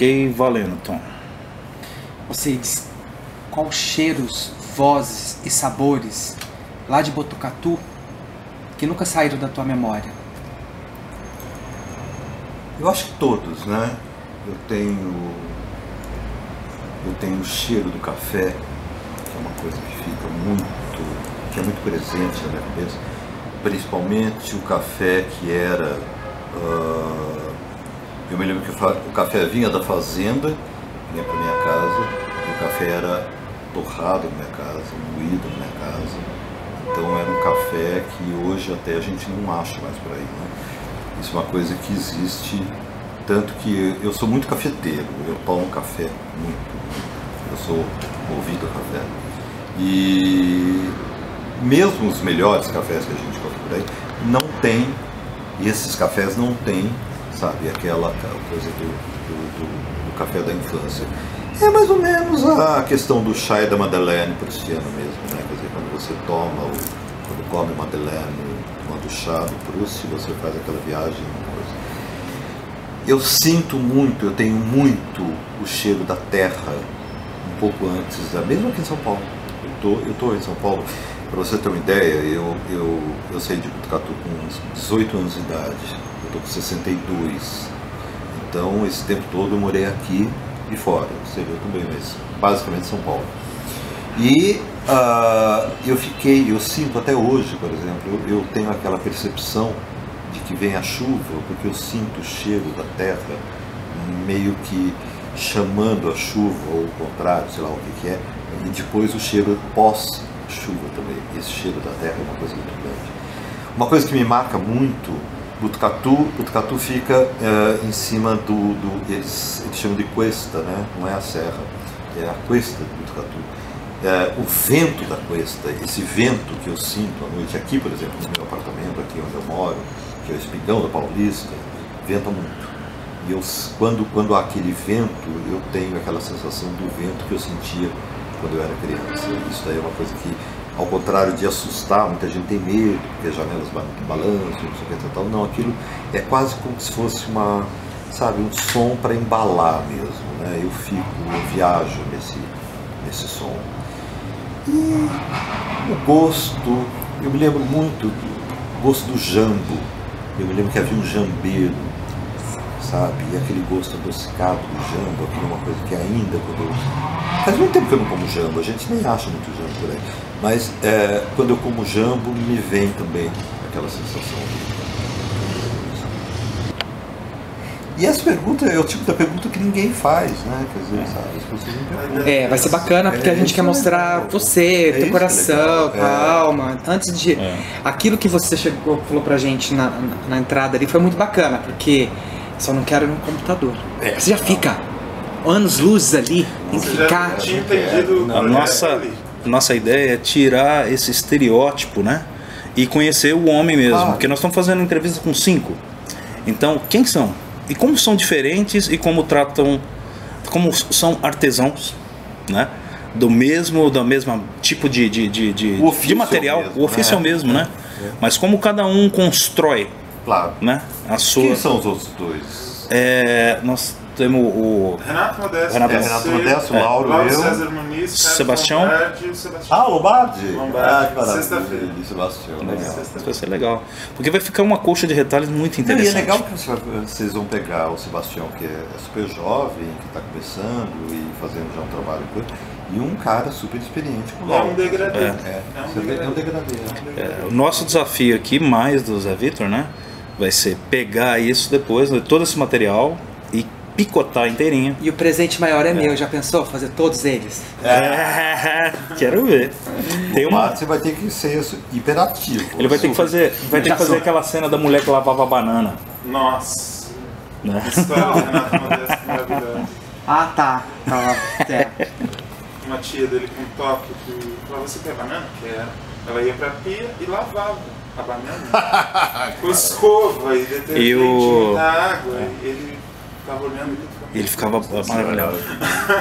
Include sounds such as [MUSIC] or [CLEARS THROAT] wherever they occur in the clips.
Ok, valendo, Tom. Vocês, qual cheiros, vozes e sabores lá de Botucatu que nunca saíram da tua memória? Eu acho que todos, né? Eu tenho. Eu tenho o cheiro do café, que é uma coisa que fica muito. que é muito presente na minha cabeça. Principalmente o café que era. ah, eu me lembro que o café vinha da fazenda, vinha para minha casa, e o café era torrado na minha casa, moído na minha casa. Então era um café que hoje até a gente não acha mais por aí, né? Isso é uma coisa que existe, tanto que eu sou muito cafeteiro, eu tomo café muito, eu sou movido a café. E mesmo os melhores cafés que a gente encontra por aí, não tem, e esses cafés não têm, sabe, aquela, coisa do, do, do- do café da infância. É mais ou menos a questão do chá e da Madeleine prussiano mesmo, né? Quer dizer, quando você toma, o, quando come Madeleine, tomando chá do Prússia, você faz aquela viagem. coisa. Eu sinto muito, eu tenho muito o cheiro da terra, um pouco antes, da, mesmo aqui em São Paulo. Eu tô, eu tô em São Paulo, para você ter uma ideia, eu, eu, eu saí de Botucatu com uns 18 anos de idade, tô com 62. Então, esse tempo todo eu morei aqui e fora, você viu também, mas basicamente São Paulo. E ah, eu fiquei, eu sinto até hoje, por exemplo, eu, eu tenho aquela percepção de que vem a chuva, porque eu sinto o cheiro da terra meio que chamando a chuva, ou o contrário, sei lá o que, que é, e depois o cheiro pós-chuva também. Esse cheiro da terra é uma coisa muito grande. Uma coisa que me marca muito, Botucatu, Botucatu fica eh, em cima do, do eles, eles chamam de cuesta, né? não é a serra, é a cuesta de Botucatu. É, o vento da cuesta, esse vento que eu sinto à noite aqui, por exemplo, no meu apartamento, aqui onde eu moro, que é o Espigão da Paulista, venta muito. E eu, quando, quando há aquele vento, eu tenho aquela sensação do vento que eu sentia quando eu era criança. Isso daí é uma coisa que, ao contrário de assustar, muita gente tem medo, porque as janelas ba- balançam, não sei o que tal. Não, aquilo é quase como se fosse uma, sabe, um som para embalar mesmo. Né? Eu fico, eu viajo nesse, nesse som. E o gosto, eu me lembro muito do gosto do jambo. Eu me lembro que havia um jambeiro, sabe? E aquele gosto adocicado do jambo, aquilo é uma coisa que ainda quando eu... Faz muito tempo que eu não como jambo, a gente nem acha muito jambo por aí. Mas é, quando eu como jambo, me vem também aquela sensação. E essa pergunta é o tipo da pergunta que ninguém faz, né? Quer dizer, sabe? As pessoas não perguntam. É, vai ser bacana porque a gente quer mostrar você, É teu é coração, É. alma. Antes de. Aquilo que você chegou, falou pra gente na, na, entrada ali foi muito bacana, porque só não quero no computador. É. Você já fica anos luzes ali, tem que já ficar. tinha entendido A nossa, ali. Nossa ideia é tirar esse estereótipo, né? E conhecer o homem mesmo. Claro. Porque nós estamos fazendo entrevista com cinco. Então, quem são? E como são diferentes e como tratam. Como são artesãos, né? Do mesmo, da mesma tipo de, de, de, de, O de material. mesmo, o ofício é o né? mesmo, né? Mas como cada um constrói, Claro. né? A sua. Quem são os outros dois? É, nós temos o. Renato Modesto. Renato- É, Renato Modesto, Lauro, Lauro eu. César Muniz, Sebastião. Lombardi e Sebastião. Ah, Lombardi? Lombardi. Ah. Sexta-feira. Sebastião, legal. Isso vai ser legal. Porque vai ficar uma colcha de retalhos muito Não, e interessante. é legal que você- vocês vão pegar o Sebastião, que é super jovem, que está começando e fazendo já um trabalho, e coisa, e um cara super experiente com o É um degradê. É, É um você vê, é um degradê. degradê. É, o nosso desafio aqui, mais do Zé Vitor, né? Vai ser pegar isso depois, né, todo esse material picotar inteirinho. E o presente maior é, meu, já pensou? Fazer todos eles? É, [LAUGHS] quero ver. Tem uma. Mas você vai ter que ser hiperativo. Ele vai ter que fazer, vai ter que fazer aquela cena da mulher que lavava a banana. Nossa. Né? Maravilhosa. Ah, tá. tá lá. [LAUGHS] É. Uma tia dele com um toque que falava, você quer banana? Quero. Ela ia pra pia e lavava a banana. [LAUGHS] com escova e detergente E o- na água. E ele ficava olhando e ele ficava maravilhado.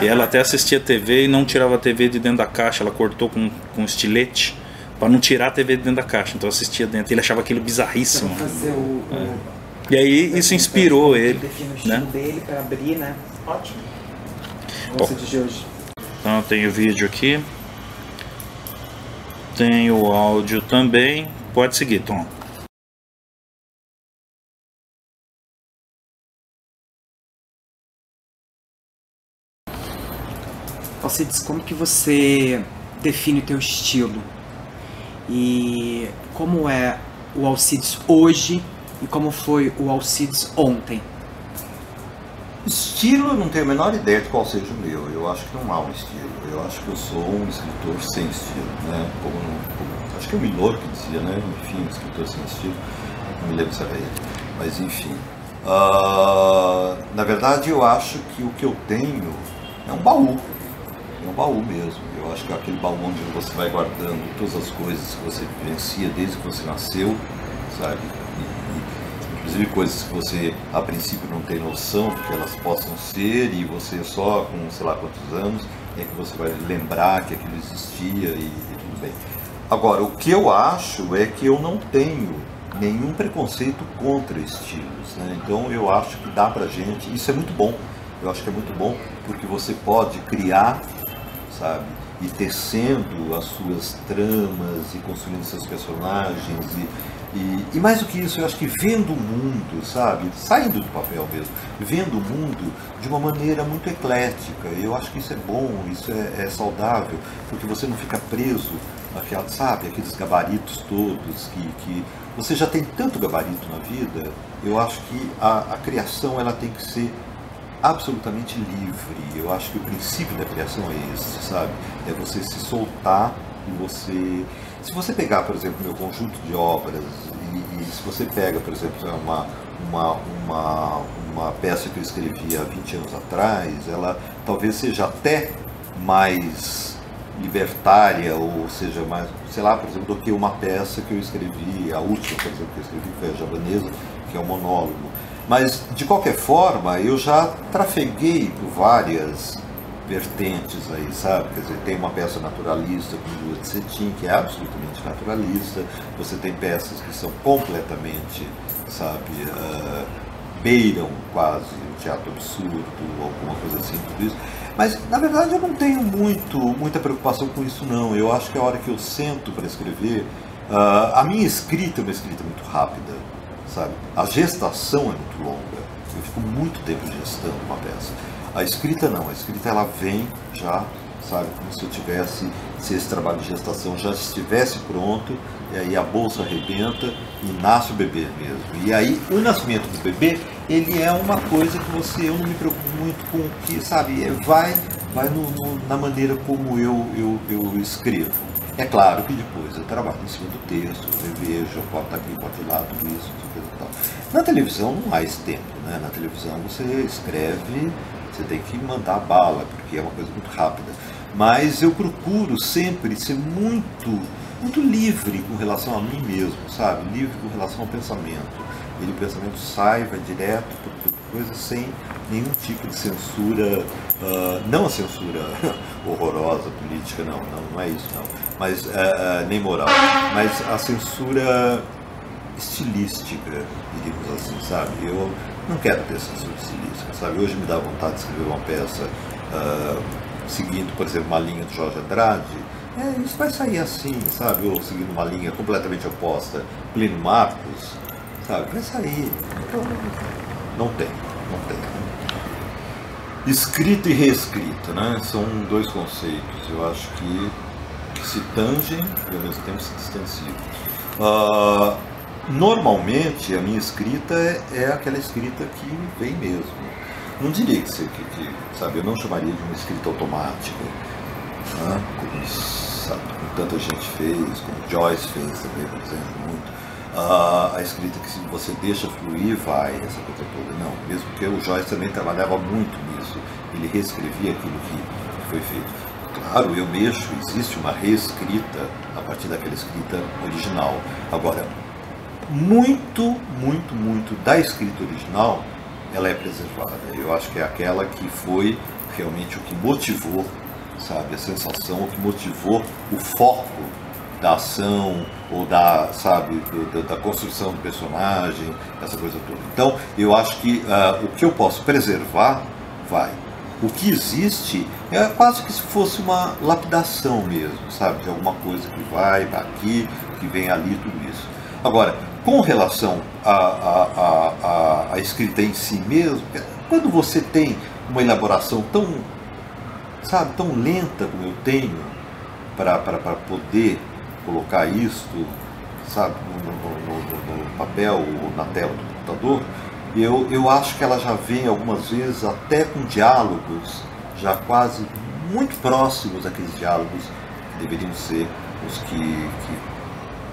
E ela até assistia TV e não tirava a TV de dentro da caixa. Ela cortou com, com estilete pra não tirar a TV de dentro da caixa. Então assistia dentro. Ele achava aquilo bizarríssimo. Vamos fazer o. o E aí isso inspirou ele, o né? dele pra abrir, né? Ótimo. Hoje. Então tem o vídeo aqui. Tem o áudio também. Pode seguir, Tom. Alcides, como que você define o teu estilo? E como é o Alcides hoje e como foi o Alcides ontem? Estilo, eu não tenho a menor ideia de qual seja o meu. Eu acho que não há um estilo. Eu acho que eu sou um escritor sem estilo, né? Como, como- acho que é o Milor que dizia, né? Enfim, um escritor sem estilo. Não me lembro se era ele. Mas enfim. Ah, na verdade, eu acho que o que eu tenho é um baú. É um baú mesmo. Eu acho que é aquele baú onde você vai guardando todas as coisas que você vivencia desde que você nasceu, sabe? E- inclusive coisas que você a princípio não tem noção que elas possam ser e você só com sei lá quantos anos é que você vai lembrar que aquilo existia e, e tudo bem. Agora, o que eu acho é que eu não tenho nenhum preconceito contra estilos, né? Então eu acho que dá pra gente, isso é muito bom. Eu acho que é muito bom porque você pode criar sabe? E tecendo as suas tramas e construindo seus personagens e, e, e mais do que isso, eu acho que vendo o mundo, sabe? Saindo do papel mesmo, vendo o mundo de uma maneira muito eclética. Eu acho que isso é bom, isso é, é saudável, porque você não fica preso àquela, sabe, aqueles gabaritos todos que, que você já tem tanto gabarito na vida. Eu acho que a, a criação ela tem que ser absolutamente livre. Eu acho que o princípio da criação é esse, sabe? É você se soltar e você. Se você pegar, por exemplo, meu conjunto de obras, e, e se você pega, por exemplo, uma, uma, uma, uma peça que eu escrevi há 20 anos atrás, ela talvez seja até mais libertária, ou seja, mais, sei lá, por exemplo, do que uma peça que eu escrevi, a última, por exemplo, que eu escrevi, foi a Javanesa, que é um monólogo. Mas, de qualquer forma, eu já trafeguei por várias vertentes aí, sabe? Quer dizer, tem uma peça naturalista com Lua de Cetim, que é absolutamente naturalista. Você tem peças que são completamente, sabe, ah, beiram quase o teatro absurdo, alguma coisa assim, tudo isso. Mas, na verdade, eu não tenho muito, muita preocupação com isso, não. Eu acho que a hora que eu sento para escrever, ah, a minha escrita é uma escrita muito rápida, sabe? A gestação é muito longa. Eu fico muito tempo gestando uma peça. A escrita não, a escrita ela vem já, sabe, como se eu tivesse, se esse trabalho de gestação já estivesse pronto, e aí a bolsa arrebenta e nasce o bebê mesmo. E aí o nascimento do bebê, ele é uma coisa que você, eu não me preocupo muito com o que, sabe, é, vai, vai no- no- na maneira como eu, eu, eu escrevo. É claro que depois eu trabalho em cima do texto, eu revejo, eu boto aqui, boto lá, tudo isso, tudo e tal. Na televisão não há esse tempo, né? Na televisão você escreve, você tem que mandar bala, porque é uma coisa muito rápida. Mas eu procuro sempre ser muito, muito livre com relação a mim mesmo, sabe? Livre com relação ao pensamento. Ele, o pensamento sai, vai direto, por coisa sem nenhum tipo de censura, ah, não a censura [LAUGHS] horrorosa política, não, não, não é isso não, mas ah, ah, nem moral, mas a censura estilística, diríamos assim, sabe? Eu não quero ter censura estilística, sabe? Hoje me dá vontade de escrever uma peça ah, seguindo, por exemplo, uma linha do Jorge Andrade. É, isso vai sair assim, sabe? Ou seguindo uma linha completamente oposta, Plínio Marcos, sabe? Vai sair. Então, não tem, não tem. Escrita e reescrita, né? São dois conceitos. Eu acho que se tangem e ao mesmo tempo se distanciam. Ah, normalmente a minha escrita é, é aquela escrita que vem mesmo. Não diria que, que, que, sabe, eu não chamaria de uma escrita automática, né? como, sabe, como tanta gente fez, como Joyce fez também, por exemplo, muito. Ah, a escrita que se você deixa fluir, vai, essa coisa toda. Não, mesmo porque o Joyce também trabalhava muito nisso. Ele reescrevia aquilo que foi feito. Claro, eu mexo, existe uma reescrita a partir daquela escrita original. Agora, muito, muito, muito da escrita original, ela é preservada. Eu acho que é aquela que foi realmente o que motivou, sabe, a sensação, o que motivou o foco da ação ou da, sabe, do- da, construção do personagem, essa coisa toda. Então, eu acho que ah, o que eu posso preservar vai. O que existe é quase que se fosse uma lapidação mesmo, sabe? De alguma coisa que vai aqui, que vem ali, tudo isso. Agora, com relação à, escrita em si mesmo, quando você tem uma elaboração tão, sabe, tão lenta como eu tenho, para poder colocar isto, sabe, no, no, no, no papel ou na tela do computador, eu, eu acho que ela já vem algumas vezes até com diálogos já quase muito próximos daqueles diálogos que deveriam ser os que, que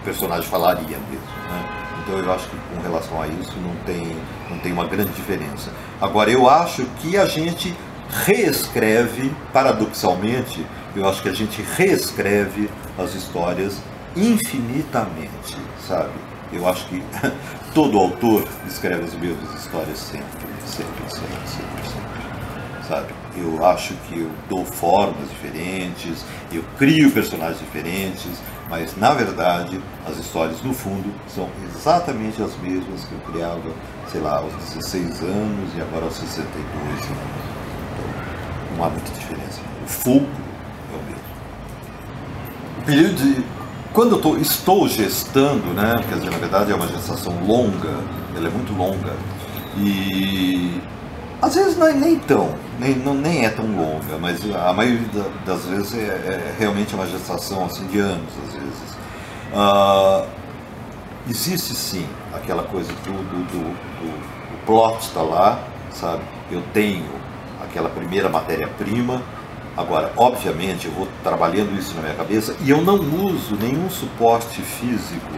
o personagem falaria mesmo. Né? Então eu acho que com relação a isso não tem, não tem uma grande diferença. Agora eu acho que a gente reescreve, paradoxalmente, eu acho que a gente reescreve as histórias infinitamente, sabe? Eu acho que [LAUGHS] todo autor escreve as mesmas histórias sempre, sempre, sempre, sempre, sempre, sabe? Eu acho que eu dou formas diferentes, eu crio personagens diferentes, mas na verdade as histórias no fundo são exatamente as mesmas que eu criava, sei lá, aos 16 anos e agora aos 62 anos. Então, não há muita diferença. O fulcro é o mesmo. O período de quando eu tô, estou gestando, né, quer dizer, na verdade é uma gestação longa, ela é muito longa, e às vezes não é nem tão, nem, não, nem é tão longa, mas a maioria das vezes é, é realmente uma gestação assim, de anos, às vezes. Uh, existe sim aquela coisa do, do, do, do plot está lá, sabe? Eu tenho aquela primeira matéria-prima, Agora, obviamente, eu vou trabalhando isso na minha cabeça e eu não uso nenhum suporte físico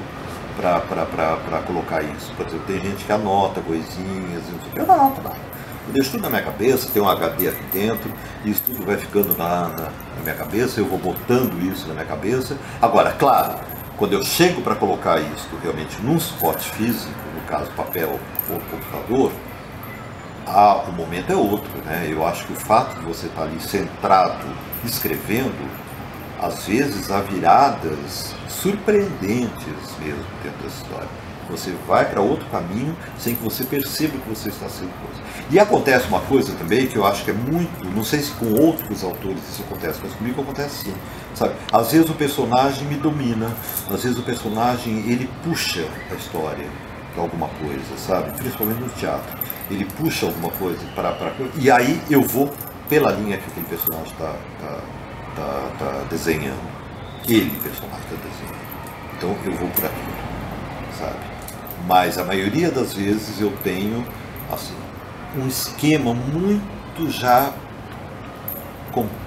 para colocar isso. Por exemplo, tem gente que anota coisinhas, eu não anoto nada. Eu deixo tudo na minha cabeça, tem um HD aqui dentro, isso tudo vai ficando na, na, na minha cabeça, eu vou botando isso na minha cabeça. Agora, claro, quando eu chego para colocar isso realmente num suporte físico, no caso papel ou computador, ah, o momento é outro, né? Eu acho que o fato de você estar ali centrado, escrevendo, às vezes há viradas surpreendentes mesmo dentro da história. Você vai para outro caminho sem que você perceba que você está sendo coisa. E acontece uma coisa também que eu acho que é muito, não sei se com outros autores isso acontece, mas comigo acontece sim. Sabe? Às vezes o personagem me domina, às vezes o personagem ele puxa a história para alguma coisa, sabe? Principalmente no teatro ele puxa alguma coisa para. E aí eu vou pela linha que aquele personagem está tá, tá, tá desenhando. Ele, personagem, está desenhando. Então eu vou por aqui, sabe? Mas a maioria das vezes eu tenho assim, um esquema muito já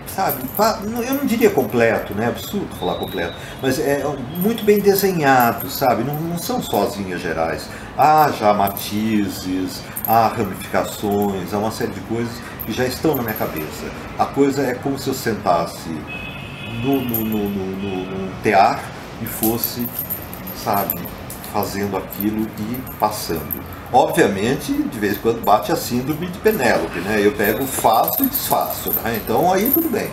sabe, eu não diria completo, né? Absurdo falar completo, mas é muito bem desenhado, sabe? Não, não são só as linhas gerais. Há já matizes, há ramificações, há uma série de coisas que já estão na minha cabeça. A coisa é como se eu sentasse no, no, no, no, no tear e fosse, sabe, fazendo aquilo e passando. Obviamente, de vez em quando bate a síndrome de Penélope, né? Eu pego, faço e desfaço, né? Então aí tudo bem.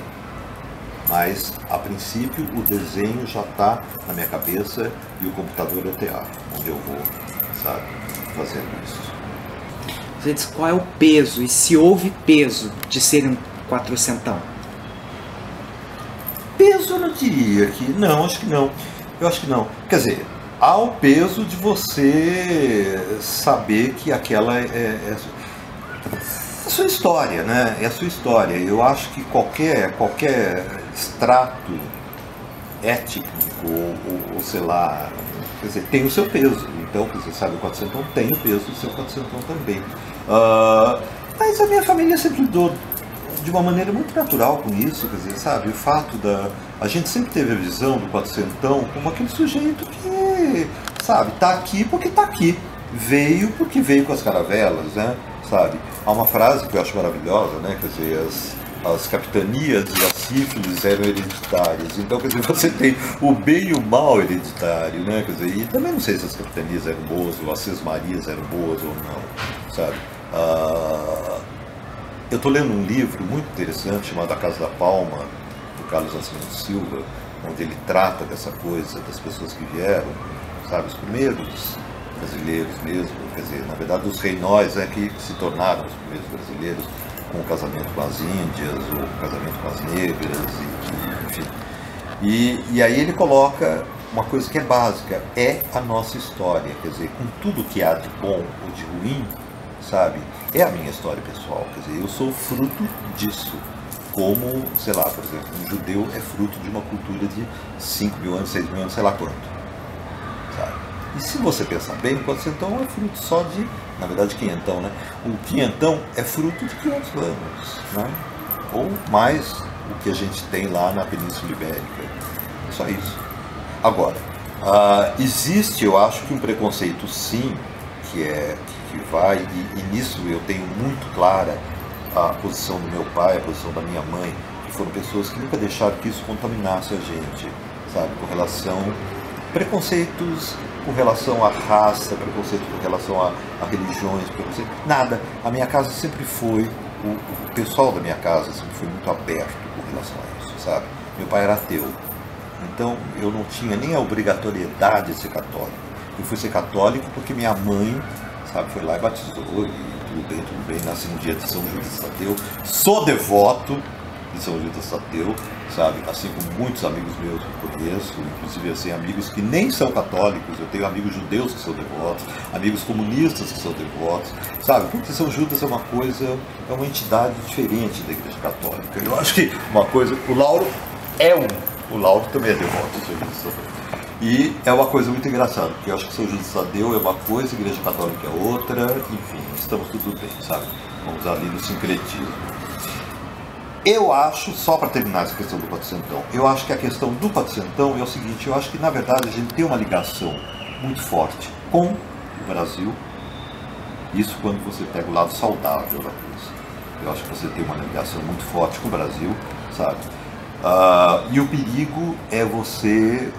Mas, a princípio, o desenho já está na minha cabeça e o computador é o teatro, onde eu vou, sabe, fazendo isso. Gente, qual é o peso e se houve peso de ser um quatrocentão? Peso eu não diria que. Não, acho que não. Eu acho que não. Quer dizer, há o peso de você saber que aquela é, é, é sua história, né? É a sua história. Eu acho que qualquer, qualquer extrato étnico, ou, ou, sei lá, quer dizer, tem o seu peso. Então, você sabe, o 400 tem o peso do seu 400 também. Uh, mas a minha família sempre lidou de uma maneira muito natural com isso, quer dizer, sabe, o fato da. A gente sempre teve a visão do quatrocentão como aquele sujeito que, sabe, tá aqui porque tá aqui. Veio porque veio com as caravelas, né? Sabe? Há uma frase que eu acho maravilhosa, né? Quer dizer, as, as capitanias e as sífilis eram hereditárias. Então, quer dizer, [LAUGHS] você tem o bem e o mal hereditário, né? Quer dizer, e também não sei se as capitanias eram boas ou as sesmarias eram boas ou não, sabe? Ah, eu estou lendo um livro muito interessante chamado A Casa da Palma, do Carlos Nascimento Silva, onde ele trata dessa coisa das pessoas que vieram, os primeiros brasileiros mesmo, quer dizer, na verdade os reinóis é que se tornaram os primeiros brasileiros, com o casamento com as índias, ou o casamento com as negras, e, enfim. E, e aí ele coloca uma coisa que é básica, é a nossa história, quer dizer, com tudo que há de bom ou de ruim, sabe? É a minha história pessoal, quer dizer, eu sou fruto disso. Como, sei lá, por exemplo, um judeu é fruto de uma cultura de 5 mil anos, 6 mil anos, sei lá quanto. E se você pensar bem, o quatrocentão é fruto só de, na verdade, quinhentão, né? O quinhentão é fruto de 500 anos, né? Ou mais o que a gente tem lá na Península Ibérica. Só isso. Agora, uh, existe, eu acho que um preconceito sim, que é que vai, e, e nisso eu tenho muito clara a posição do meu pai, a posição da minha mãe, que foram pessoas que nunca deixaram que isso contaminasse a gente, sabe, com relação preconceitos com relação à raça, preconceito com relação a, a religiões, nada. A minha casa sempre foi, o, o, pessoal da minha casa sempre foi muito aberto com relação a isso, sabe? Meu pai era ateu, então eu não tinha nem a obrigatoriedade de ser católico. Eu fui ser católico porque minha mãe, sabe, foi lá e batizou e tudo bem, tudo bem, nasci no dia de São Judas Tadeu, sou devoto de São Judas Tadeu, sabe? Assim como muitos amigos meus que conheço, inclusive assim, amigos que nem são católicos, eu tenho amigos judeus que são devotos, amigos comunistas que são devotos, sabe? Porque São Judas é uma coisa, é uma entidade diferente da Igreja Católica. Eu acho que uma coisa, o Lauro é um, o Lauro também é devoto de São Judas. E é uma coisa muito engraçada, porque eu acho que São Judas Tadeu é uma coisa, Igreja Católica é outra, enfim, estamos tudo bem, sabe? Vamos ali no sincretismo. Eu acho, só para terminar essa questão do patrocentão, eu acho que a questão do patrocentão é o seguinte, eu acho que na verdade a gente tem uma ligação muito forte com o Brasil, isso quando você pega o lado saudável da coisa. Eu acho que você tem uma ligação muito forte com o Brasil, sabe? Uh, e o perigo é você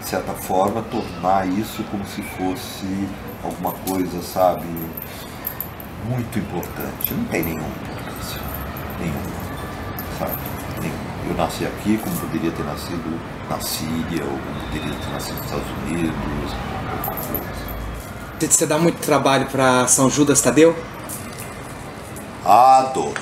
de certa forma, tornar isso como se fosse alguma coisa, sabe, muito importante. Não tem nenhuma Nenhuma. Sabe? Eu nasci aqui como poderia ter nascido na Síria, ou como poderia ter nascido nos Estados Unidos, coisa. Você dá muito trabalho para São Judas Tadeu? Ah, dou.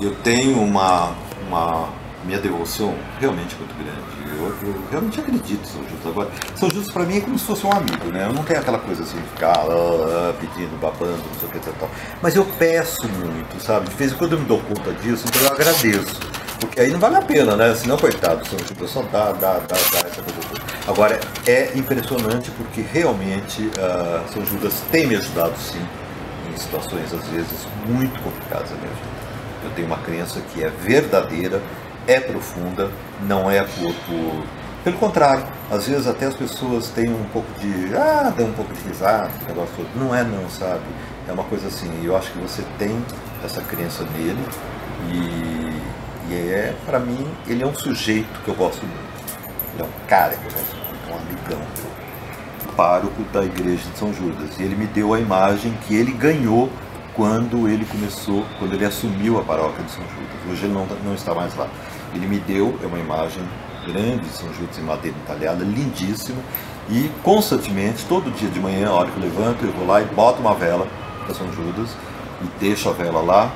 Eu tenho uma, uma minha devoção realmente muito grande eu, eu realmente acredito em São Judas. Agora, São Judas para mim é como se fosse um amigo, né? Eu não tenho aquela coisa assim de ficar uh, pedindo, babando, não sei o que tal. Mas eu peço muito, sabe? De vez em quando eu me dou conta disso, então eu agradeço. Porque aí não vale a pena, né? Senão, coitado, São Judas só dá, dá, dá, dá essa coisa toda. Agora, é impressionante porque realmente uh, São Judas tem me ajudado sim em situações às vezes muito complicadas da minha vida. Eu tenho uma crença que é verdadeira é profunda, não é por, por, Pelo contrário, às vezes até as pessoas têm um pouco de. Ah, dão um pouco de risada, negócio todo. Não é não, sabe? É uma coisa assim, eu acho que você tem essa crença nele e, e é, para mim, ele é um sujeito que eu gosto muito. Ele é um cara que eu gosto muito, um amigão meu. Pároco da igreja de São Judas. E ele me deu a imagem que ele ganhou quando ele começou, quando ele assumiu a paróquia de São Judas. Hoje ele não, não está mais lá. Ele me deu, é uma imagem grande de São Judas em madeira entalhada, lindíssima, e constantemente, todo dia de manhã, a hora que eu levanto, eu vou lá e boto uma vela para São Judas e deixo a vela lá,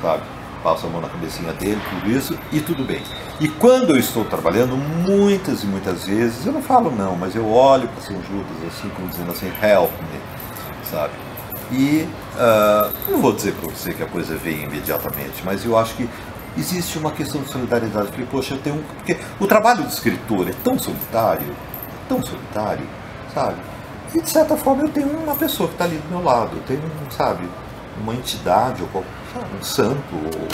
sabe? Passo a mão na cabecinha dele, tudo isso, e tudo bem. E quando eu estou trabalhando, muitas e muitas vezes, eu não falo não, mas eu olho para São Judas assim, como dizendo assim, help me, sabe? E uh, não vou dizer para você que a coisa vem imediatamente, mas eu acho que existe uma questão de solidariedade. Porque, poxa, eu tenho um. Porque o trabalho do escritor é tão solitário, é tão solitário, sabe? E de certa forma eu tenho uma pessoa que está ali do meu lado, eu tenho, sabe, uma entidade, ou sabe, um santo, ou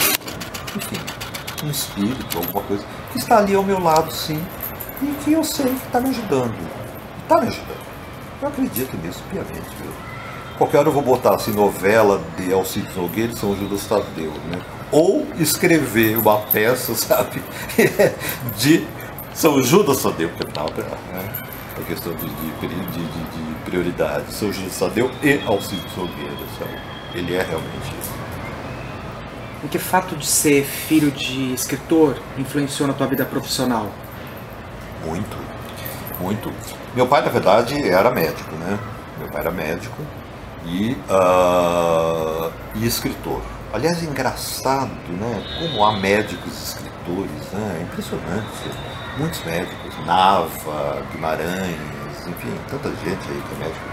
enfim, um espírito, alguma coisa, que está ali ao meu lado, sim, e que eu sei que está me ajudando. Está me ajudando. Eu acredito nisso piamente, viu? Qualquer hora eu vou botar assim, novela de Alcides Nogueira e São Judas Tadeu, né? Ou escrever uma peça, [LAUGHS] sabe, de São Judas Tadeu, porque não, né? a questão de, de, de, de, prioridade. São Judas Tadeu e Alcides Nogueira, sabe? Ele é realmente isso. Em que fato de ser filho de escritor influenciou na tua vida profissional? Muito, muito. Meu pai, na verdade, era médico, né? Meu pai era médico e, uh, e escritor. Aliás, é engraçado, né? Como há médicos escritores, né? É impressionante. Muitos médicos, Nava, Guimarães, enfim, tanta gente aí que é médico.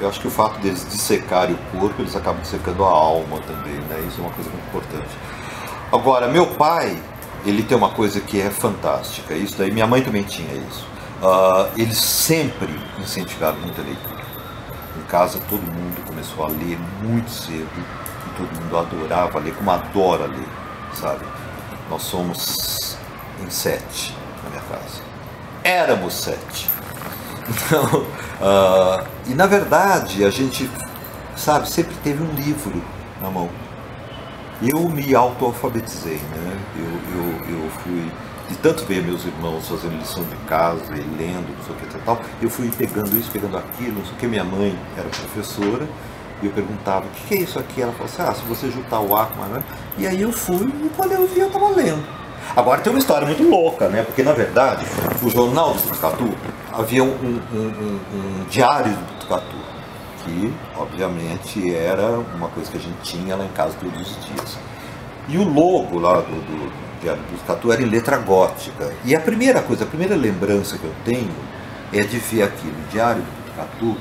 Eu acho que o fato deles dissecarem o corpo, eles acabam dissecando a alma também, né? Isso é uma coisa muito importante. Agora, meu pai, ele tem uma coisa que é fantástica. Isso daí, minha mãe também tinha isso. Uh, eles sempre incentivaram muita leitura. Em casa, todo mundo começou a ler muito cedo todo mundo adorava ler, como adora ler, sabe? Nós somos em sete na minha casa. Éramos sete. Então, uh, [LAUGHS] e na verdade, a gente, sabe, sempre teve um livro na mão. Eu me auto-alfabetizei, né? Eu, eu, eu fui, de tanto ver meus irmãos fazendo lição de casa e lendo, não sei o que tal, eu fui pegando isso, pegando aquilo, não sei o que. Minha mãe era professora, e eu perguntava, o que é isso aqui? Ela falou assim, ah, se você juntar o A com a... E aí eu fui, e quando eu vi, eu estava lendo. Agora tem uma história muito louca, né? Porque na verdade, o jornal do Butucatu havia um, um, um, um diário do Butucatu, que obviamente era uma coisa que a gente tinha lá em casa todos os dias. E o logo lá do, do Diário do Butucatu era em letra gótica. E a primeira coisa, a primeira lembrança que eu tenho é de ver aquilo, Diário do Butucatu,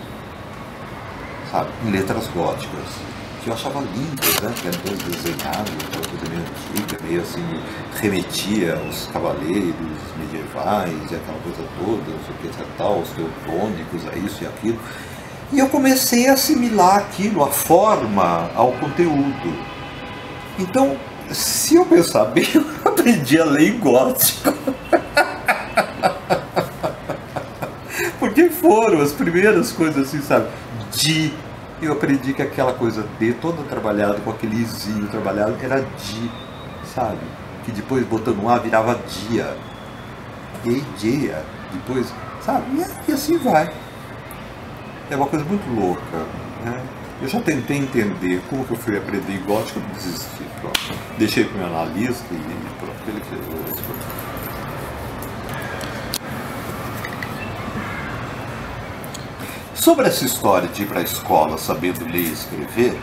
sabe, em letras góticas que eu achava lindas, né? Que todas desenhadas, aquela coisa meio antiga, meio assim, remetia aos cavaleiros medievais e aquela coisa toda, não sei o que, tal, os teutônicos, a isso e aquilo. E eu comecei a assimilar aquilo, a forma ao conteúdo. Então, se eu pensar bem, [LAUGHS] eu aprendi a ler em gótico. [LAUGHS] Porque foram as primeiras coisas assim, sabe? De eu aprendi que aquela coisa de toda trabalhada com aquele izinho trabalhado era de, sabe? Que depois botando um A virava dia. E dia, depois, sabe? E, e, assim vai. É uma coisa muito louca. Né? Eu já tentei entender como que eu fui aprender gótico, eu desisti. Pronto. Deixei para o meu analista e pronto, ele fez o Sobre essa história de ir para a escola sabendo ler e escrever,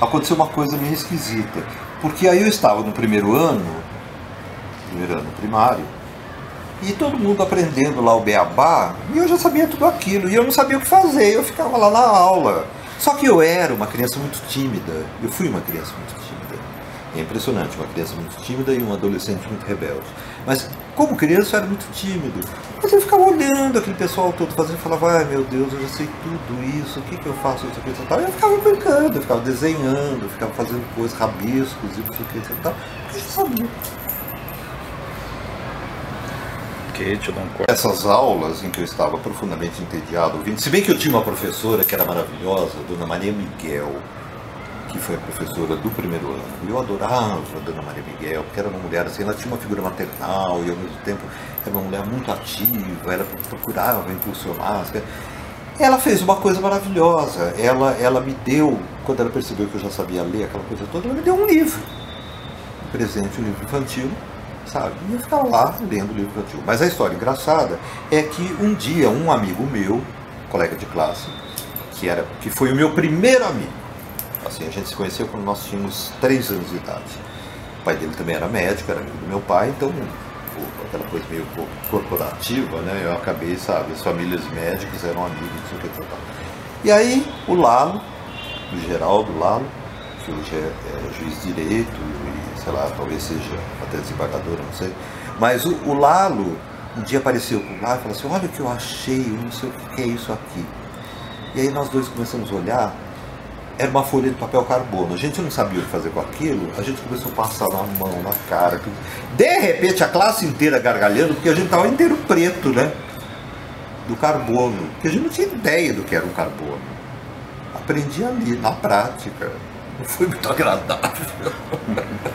aconteceu uma coisa meio esquisita. Porque aí eu estava no primeiro ano, primeiro ano primário, e todo mundo aprendendo lá o beabá, e eu já sabia tudo aquilo, e eu não sabia o que fazer, eu ficava lá na aula. Só que eu era uma criança muito tímida, eu fui uma criança muito tímida. É impressionante, uma criança muito tímida e um adolescente muito rebelde. Mas como criança eu era muito tímido. Mas eu ficava olhando aquele pessoal todo fazendo e falava, ai meu Deus, eu já sei tudo isso, o que, que eu faço, isso aqui e tal. Eu ficava brincando, eu ficava desenhando, eu ficava fazendo coisas, rabiscos e isso aqui e tal. Porque eu já sabia. Essas aulas em que eu estava profundamente entediado ouvindo, se bem que eu tinha uma professora que era maravilhosa, Dona Maria Miguel, que foi a professora do primeiro ano. Eu adorava a Dona Maria Miguel, porque era uma mulher assim, ela tinha uma figura maternal e ao mesmo tempo era uma mulher muito ativa, ela procurava impulsionar. Ela fez uma coisa maravilhosa. Ela, ela me deu, quando ela percebeu que eu já sabia ler aquela coisa toda, ela me deu um livro. Um presente, um livro infantil, sabe? E eu ficava lá lendo o livro infantil. Mas a história engraçada é que um dia um amigo meu, colega de classe, que, era, que foi o meu primeiro amigo, Assim, a gente se conheceu quando nós tínhamos três anos de idade. O pai dele também era médico, era amigo do meu pai, então aquela coisa meio corporativa, né? Eu acabei, sabe, as famílias médicas eram amigos, não sei o que tal. E aí o Lalo, o Geraldo Lalo, que hoje é, é, juiz de direito e, sei lá, talvez seja até desembargador, não sei. Mas o, o Lalo um dia apareceu por lá e falou assim, olha o que eu achei, não sei o que é isso aqui. E aí nós dois começamos a olhar era uma folha de papel carbono. A gente não sabia o que fazer com aquilo, a gente começou a passar na mão, na cara. De repente, a classe inteira gargalhando, porque a gente estava inteiro preto, né? Do carbono. Porque a gente não tinha ideia do que era um carbono. Aprendi ali, na prática. Não foi muito agradável. [LAUGHS]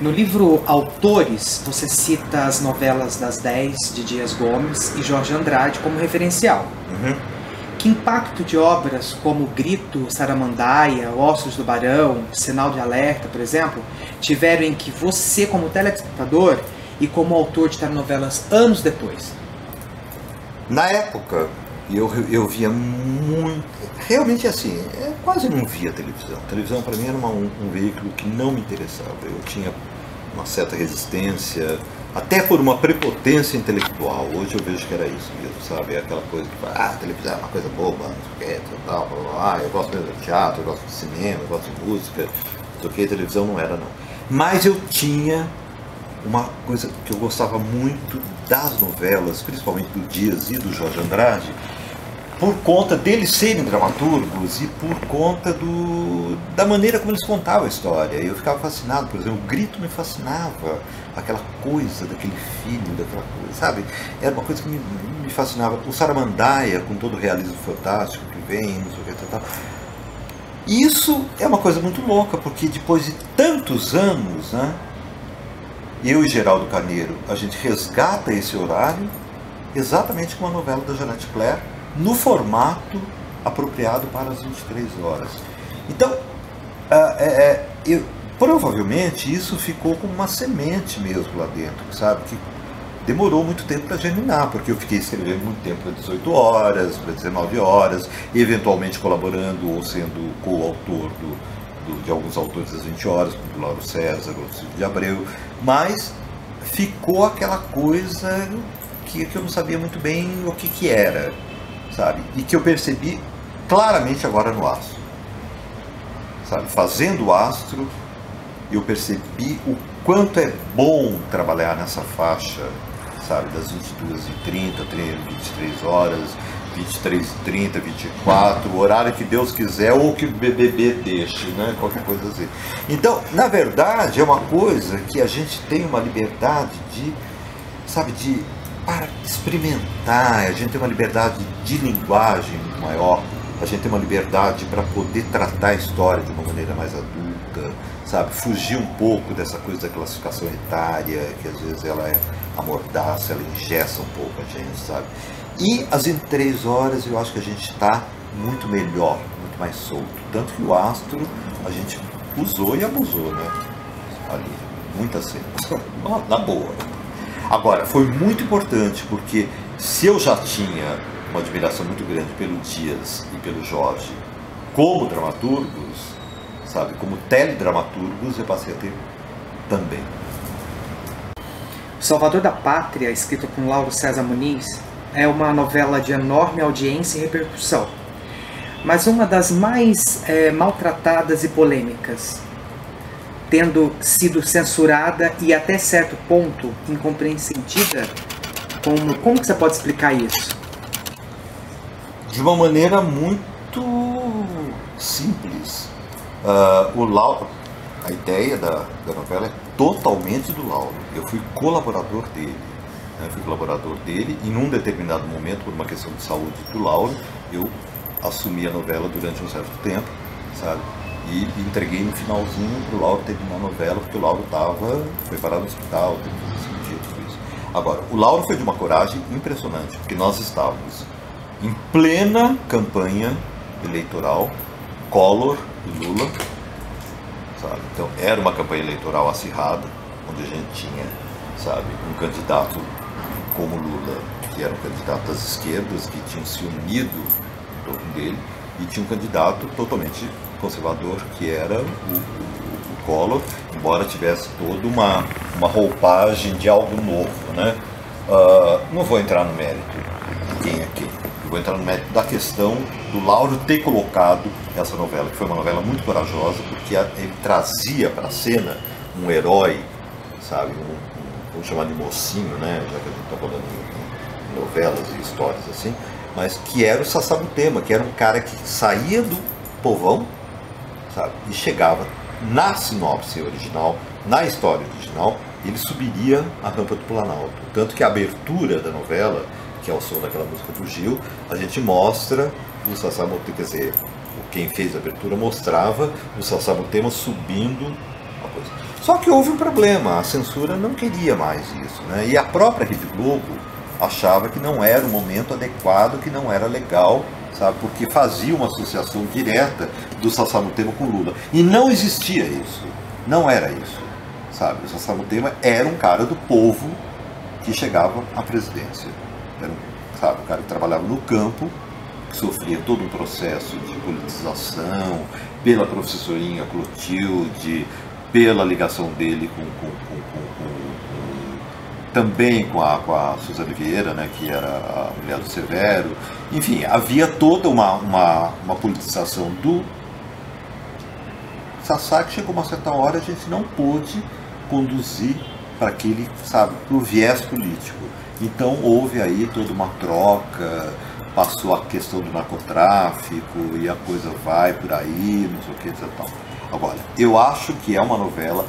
No livro Autores, você cita as novelas das 10 de Dias Gomes e Jorge Andrade como referencial. Uhum. Que impacto de obras como Grito, Saramandaia, Ossos do Barão, Sinal de Alerta, por exemplo, tiveram em que você, como telespectador e como autor de telenovelas anos depois? Na época, eu, eu via muito. Realmente assim, é, quase não via televisão. A televisão para mim era uma, um, um veículo que não me interessava. Eu tinha uma certa resistência, até por uma prepotência intelectual. Hoje eu vejo que era isso mesmo, sabe? É aquela coisa que fala, ah, televisão é uma coisa boba, não sei o que, tal, blá, blá, blá. eu gosto mesmo de teatro, eu gosto de cinema, eu gosto de música, não sei o que, televisão não era não. Mas eu tinha uma coisa que eu gostava muito das novelas, principalmente do Dias e do Jorge Andrade, por conta deles serem dramaturgos e por conta do, da maneira como eles contavam a história. Eu ficava fascinado, por exemplo, o grito me fascinava, aquela coisa daquele filho, daquela coisa, sabe? Era uma coisa que me, me fascinava. O Saramandaia, com todo o realismo fantástico que vem, não sei o que, tal, tal. Isso é uma coisa muito louca, porque depois de tantos anos, né, eu e Geraldo Carneiro, a gente resgata esse horário exatamente como a novela da Janete Claire, no formato apropriado para as 23 horas. Então, é, é, eu, provavelmente isso ficou como uma semente mesmo lá dentro, sabe? Que demorou muito tempo para germinar, porque eu fiquei escrevendo muito tempo para 18 horas, para 19 horas, eventualmente colaborando ou sendo coautor do, do, de alguns autores das 20 horas, como Lauro César, o Silvio de Abreu, mas ficou aquela coisa que, que eu não sabia muito bem o que, que era sabe? E que eu percebi claramente agora no astro. Sabe? Fazendo o astro, eu percebi o quanto é bom trabalhar nessa faixa, sabe? Das 22h30, 23 horas, 23h30, 24, o horário que Deus quiser ou que o BBB deixe, né? Qualquer coisa assim. Então, na verdade, é uma coisa que a gente tem uma liberdade de, sabe, de para experimentar, a gente tem uma liberdade de linguagem maior, a gente tem uma liberdade para poder tratar a história de uma maneira mais adulta, sabe? Fugir um pouco dessa coisa da classificação etária, que às vezes ela é amordaça, ela ingessa um pouco a gente, sabe? E em três horas eu acho que a gente está muito melhor, muito mais solto. Tanto que o astro a gente usou e abusou, né? Ali, muitas cenas. [LAUGHS] Na boa. Agora, foi muito importante porque se eu já tinha uma admiração muito grande pelo Dias e pelo Jorge como dramaturgos, sabe, como teledramaturgos, eu passei a ter também. Salvador da Pátria, escrito por Lauro César Muniz, é uma novela de enorme audiência e repercussão, mas uma das mais é, maltratadas e polêmicas tendo sido censurada e até certo ponto incompreendida? Como, como que você pode explicar isso? De uma maneira muito simples. Uh, o Lauro, a ideia da, da novela é totalmente do Lauro. Eu fui colaborador dele. Né? Fui colaborador dele e num determinado momento, por uma questão de saúde do Lauro, eu assumi a novela durante um certo tempo, sabe? E entreguei no finalzinho para o Lauro terminar a novela, porque o Lauro estava, foi parar no hospital, teve que cirurgia, tudo isso. Agora, o Lauro foi de uma coragem impressionante, porque nós estávamos em plena campanha eleitoral, Collor Lula, sabe? Então, era uma campanha eleitoral acirrada, onde a gente tinha, sabe, um candidato como Lula, que era um candidato das esquerdas, que tinham se unido em torno dele, e tinha um candidato totalmente conservador que era o, o, o Collor, embora tivesse toda uma, uma roupagem de algo novo. Né? Uh, não vou entrar no mérito de quem é quem. Eu vou entrar no mérito da questão do Lauro ter colocado essa novela, que foi uma novela muito corajosa, porque ele trazia para a cena um herói, sabe, um, vamos chamar de mocinho, né, já que a gente está falando em novelas e histórias assim, mas que era o Sassabutema, que era um cara que saía do povão sabe? E chegava na sinopse original, na história original, ele subiria a rampa do Planalto. Tanto que a abertura da novela, que é o som daquela música do Gil, a gente mostra o Sassamutema, quer dizer, quem fez a abertura mostrava o Sassamutema subindo a coisa. Só que houve um problema, a censura não queria mais isso, né? E a própria Rede Globo achava que não era o momento adequado, que não era legal sabe? Porque fazia uma associação direta do Sassamutema com Lula. E não existia isso. Não era isso, sabe? O Sassamutema era um cara do povo que chegava à presidência. Era sabe? O cara que trabalhava no campo, que sofria todo um processo de politização, pela professorinha Clotilde, pela ligação dele com, com, com, com também com a, com a Suzane Vieira, né, que era a mulher do Severo. Enfim, havia toda uma, uma, uma politização do que chegou uma certa hora a gente não pôde conduzir para aquele, sabe, para o viés político. Então houve aí toda uma troca, passou a questão do narcotráfico e a coisa vai por aí, não sei o que, etc. Agora, eu acho que é uma novela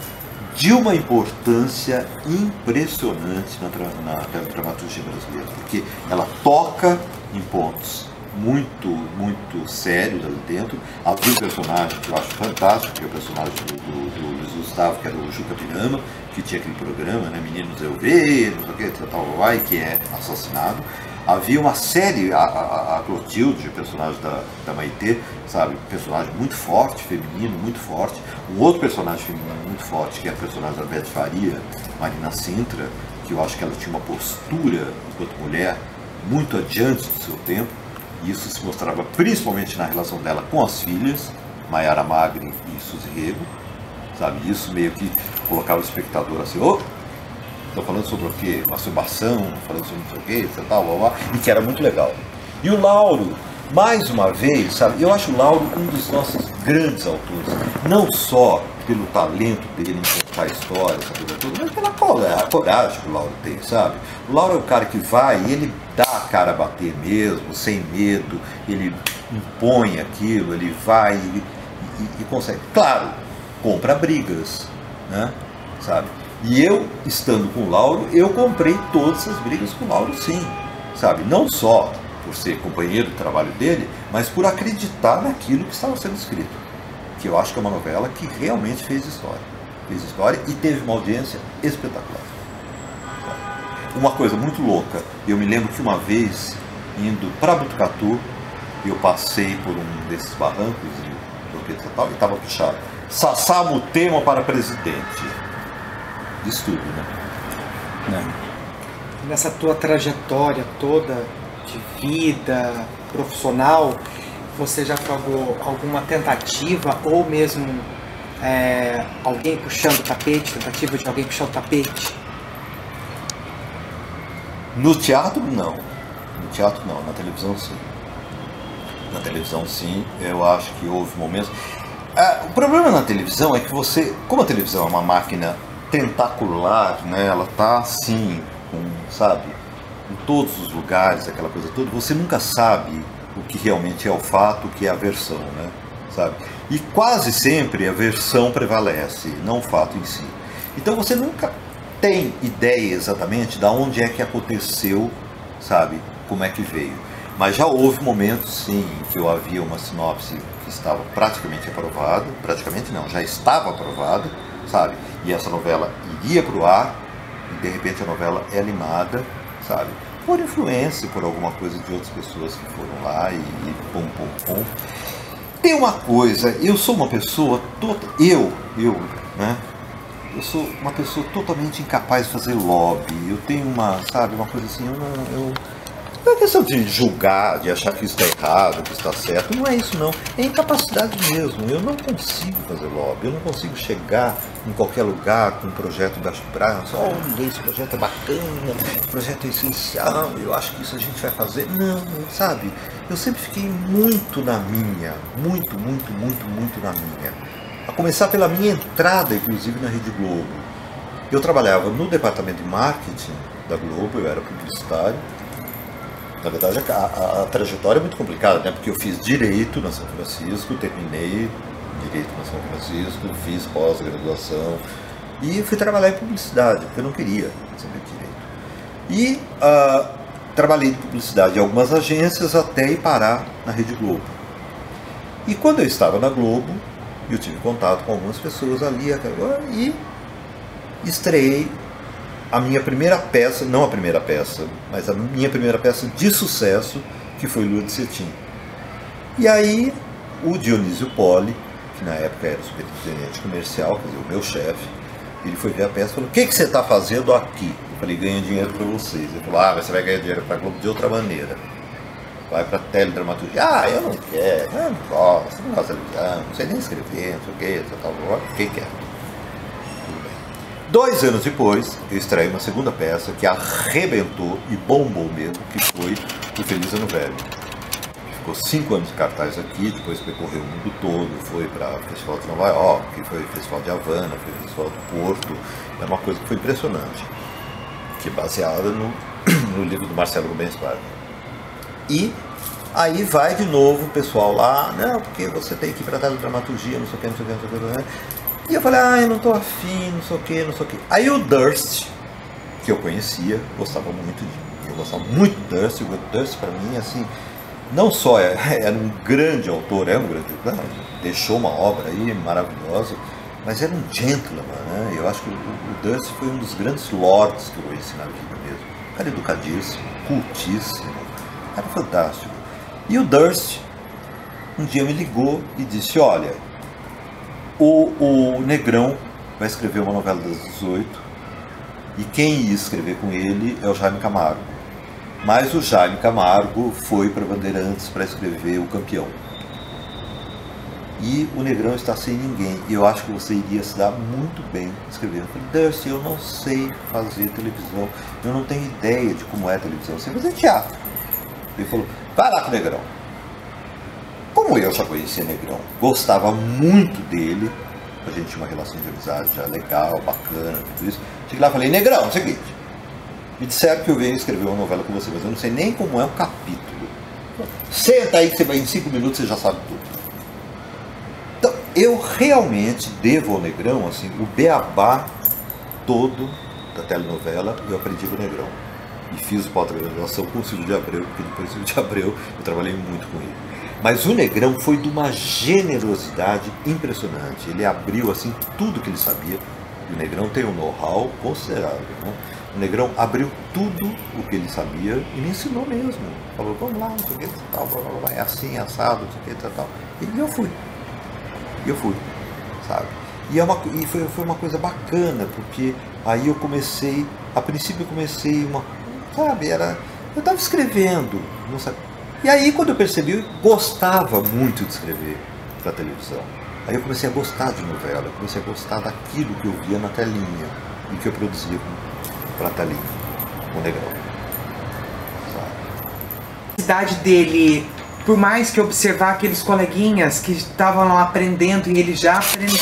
de uma importância impressionante na, na, na dramaturgia brasileira, porque ela toca em pontos muito, muito sérios ali dentro. Havia um personagem que eu acho fantástico, que é o personagem do, do, do Gustavo, que era o Juca Pirama, que tinha aquele programa, né, Meninos Eu Ver, não sei o que, que é assassinado. Havia uma série, a, a, a Clotilde, personagem da, da Maitê, sabe, personagem muito forte, feminino, muito forte. Um outro personagem feminino muito forte, que é a personagem da Beth Faria, Marina Sintra, que eu acho que ela tinha uma postura, enquanto mulher, muito adiante do seu tempo. Isso se mostrava principalmente na relação dela com as filhas, Maiara Magri e Suzy Rego, sabe? Isso meio que colocava o espectador assim, oh, Estou falando sobre o quê? Masturbação, falando sobre não sei o quê, tal, blá, blá, e que era muito legal. E o Lauro, mais uma vez, sabe, eu acho o Lauro um dos nossos grandes autores. Não só pelo talento dele em contar histórias, mas pela coragem que o Lauro tem, sabe? O Lauro é o cara que vai e ele dá a cara a bater mesmo, sem medo, ele impõe aquilo, ele vai e, e, e consegue. Claro, compra brigas, né? Sabe? E eu, estando com o Lauro, eu comprei todas as brigas com o Lauro, sim. Sabe? Não só por ser companheiro do trabalho dele, mas por acreditar naquilo que estava sendo escrito. Que eu acho que é uma novela que realmente fez história. Fez história e teve uma audiência espetacular. Uma coisa muito louca, eu me lembro que uma vez, indo para Butucatu, eu passei por um desses barrancos e estava puxado. Sassá Mutema para presidente de estudo, né? Não. Nessa tua trajetória toda de vida profissional, você já pagou alguma tentativa ou mesmo é, alguém puxando o tapete, tentativa de alguém puxar o tapete? No teatro, não. No teatro, não. Na televisão, sim. Na televisão, sim. Eu acho que houve momentos. Ah, o problema na televisão é que você, como a televisão é uma máquina tentacular, né? Ela tá assim, com, sabe, em todos os lugares, aquela coisa toda. Você nunca sabe o que realmente é o fato, o que é a versão, né? Sabe? E quase sempre a versão prevalece, não o fato em si. Então você nunca tem ideia exatamente de onde é que aconteceu, sabe? Como é que veio. Mas já houve momentos, sim, que eu havia uma sinopse que estava praticamente aprovada, praticamente não, já estava aprovada, sabe? E essa novela iria para o ar e de repente a novela é limada, sabe? Por influência, por alguma coisa de outras pessoas que foram lá e, e pum, pum, pum. Tem uma coisa, eu sou uma pessoa, eu, eu, né? Eu sou uma pessoa totalmente incapaz de fazer lobby. Eu tenho uma, sabe, uma coisa assim, eu não, eu, não é questão de julgar, de achar que está errado, que está certo. Não é isso não. É incapacidade mesmo. Eu não consigo fazer lobby. Eu não consigo chegar em qualquer lugar com um projeto das braços. Olha, esse projeto é bacana, esse projeto é essencial, eu acho que isso a gente vai fazer. Não, sabe? Eu sempre fiquei muito na minha. Muito, muito, muito, muito na minha. A começar pela minha entrada, inclusive, na Rede Globo. Eu trabalhava no departamento de marketing da Globo, eu era publicitário na verdade, a, a, a, trajetória é muito complicada, né? Porque eu fiz direito na São Francisco, terminei direito na São Francisco, fiz pós-graduação e fui trabalhar em publicidade, porque eu não queria saber direito. E uh, trabalhei em publicidade em algumas agências até ir parar na Rede Globo. E quando eu estava na Globo, eu tive contato com algumas pessoas ali e estreiei a minha primeira peça, não a primeira peça, mas a minha primeira peça de sucesso, que foi Lua de Cetim. E aí o Dionísio Poli, que na época era o superintendente comercial, quer dizer, o meu chefe, ele foi ver a peça e falou, o que, que você está fazendo aqui? Eu Falei, ganha dinheiro para vocês. Ele falou, ah, mas você vai ganhar dinheiro para Globo de outra maneira. Vai para teledramaturgia. Ah, eu não quero, eu não gosto, não gosto não sei nem escrever, não sei o que, tal, tal, quem quer. Tudo bem. Dois anos depois, eu extraí uma segunda peça que arrebentou e bombou mesmo, que foi O Feliz Ano Velho. Ficou cinco anos em cartaz aqui, depois percorreu o mundo todo, foi para o Festival de Nova York, foi Festival de Havana, foi Festival do Porto. É uma coisa que foi impressionante que é baseada no, [CLEARS THROAT] no livro do Marcelo Rubens Barba. E aí vai de novo o pessoal lá, não, porque você tem que ir para a dramaturgia, não sei o que, não sei o que, não sei o que. E eu falei, ah, eu não estou afim, não sei o que, não sei o que. Aí o Durst, que eu conhecia, gostava muito de eu gostava muito do Durst, o Durst para mim, assim, não só é, [LAUGHS] era um grande autor, é um grande, não, deixou uma obra aí maravilhosa, mas era um gentleman, né? Eu acho que o, Dusty foi um dos grandes lords que eu conheci na vida mesmo. Um cara educadíssimo, cultíssimo, um cara fantástico. E o Durst um dia me ligou e disse, olha, o, o Negrão vai escrever uma novela das 18 e quem ia escrever com ele é o Jaime Camargo. Mas o Jaime Camargo foi para Bandeirantes para escrever O Campeão e o Negrão está sem ninguém. E eu acho que você iria se dar muito bem escrevendo. Darcy, eu não sei fazer televisão, eu não tenho ideia de como é televisão, sei fazer teatro. Ele falou, vai lá com o Negrão. Como eu já conhecia Negrão, gostava muito dele, a gente tinha uma relação de amizade já legal, bacana, tudo isso. Cheguei lá e falei, Negrão, é o seguinte, me disseram que eu venho escrever uma novela com você, mas eu não sei nem como é o capítulo. Senta aí que você vai em cinco minutos você já sabe tudo eu realmente devo ao Negrão, assim, o beabá todo da telenovela, eu aprendi com o Negrão. E fiz o pós-graduação com o Silvio de Abreu, porque depois do Silvio de Abreu eu trabalhei muito com ele. Mas o Negrão foi de uma generosidade impressionante. Ele abriu assim tudo que ele sabia. O Negrão tem um know-how considerável. Né? O Negrão abriu tudo o que ele sabia e me ensinou mesmo. Falou, vamos lá, não sei o que, tal, blá, blá, blá, é assim, assado, não sei o que, tal, tal. E eu fui. E eu fui, sabe? E, é uma, e foi, foi uma coisa bacana, porque aí eu comecei, a princípio eu comecei uma, sabe, era, eu estava escrevendo, não sabe? E aí quando eu percebi, eu gostava muito de escrever para televisão. Aí eu comecei a gostar de novela, eu comecei a gostar daquilo que eu via na telinha e que eu produzia para a telinha, o Negrão. A cidade dele por mais que observar aqueles coleguinhas que estavam lá aprendendo e ele já aprendeu.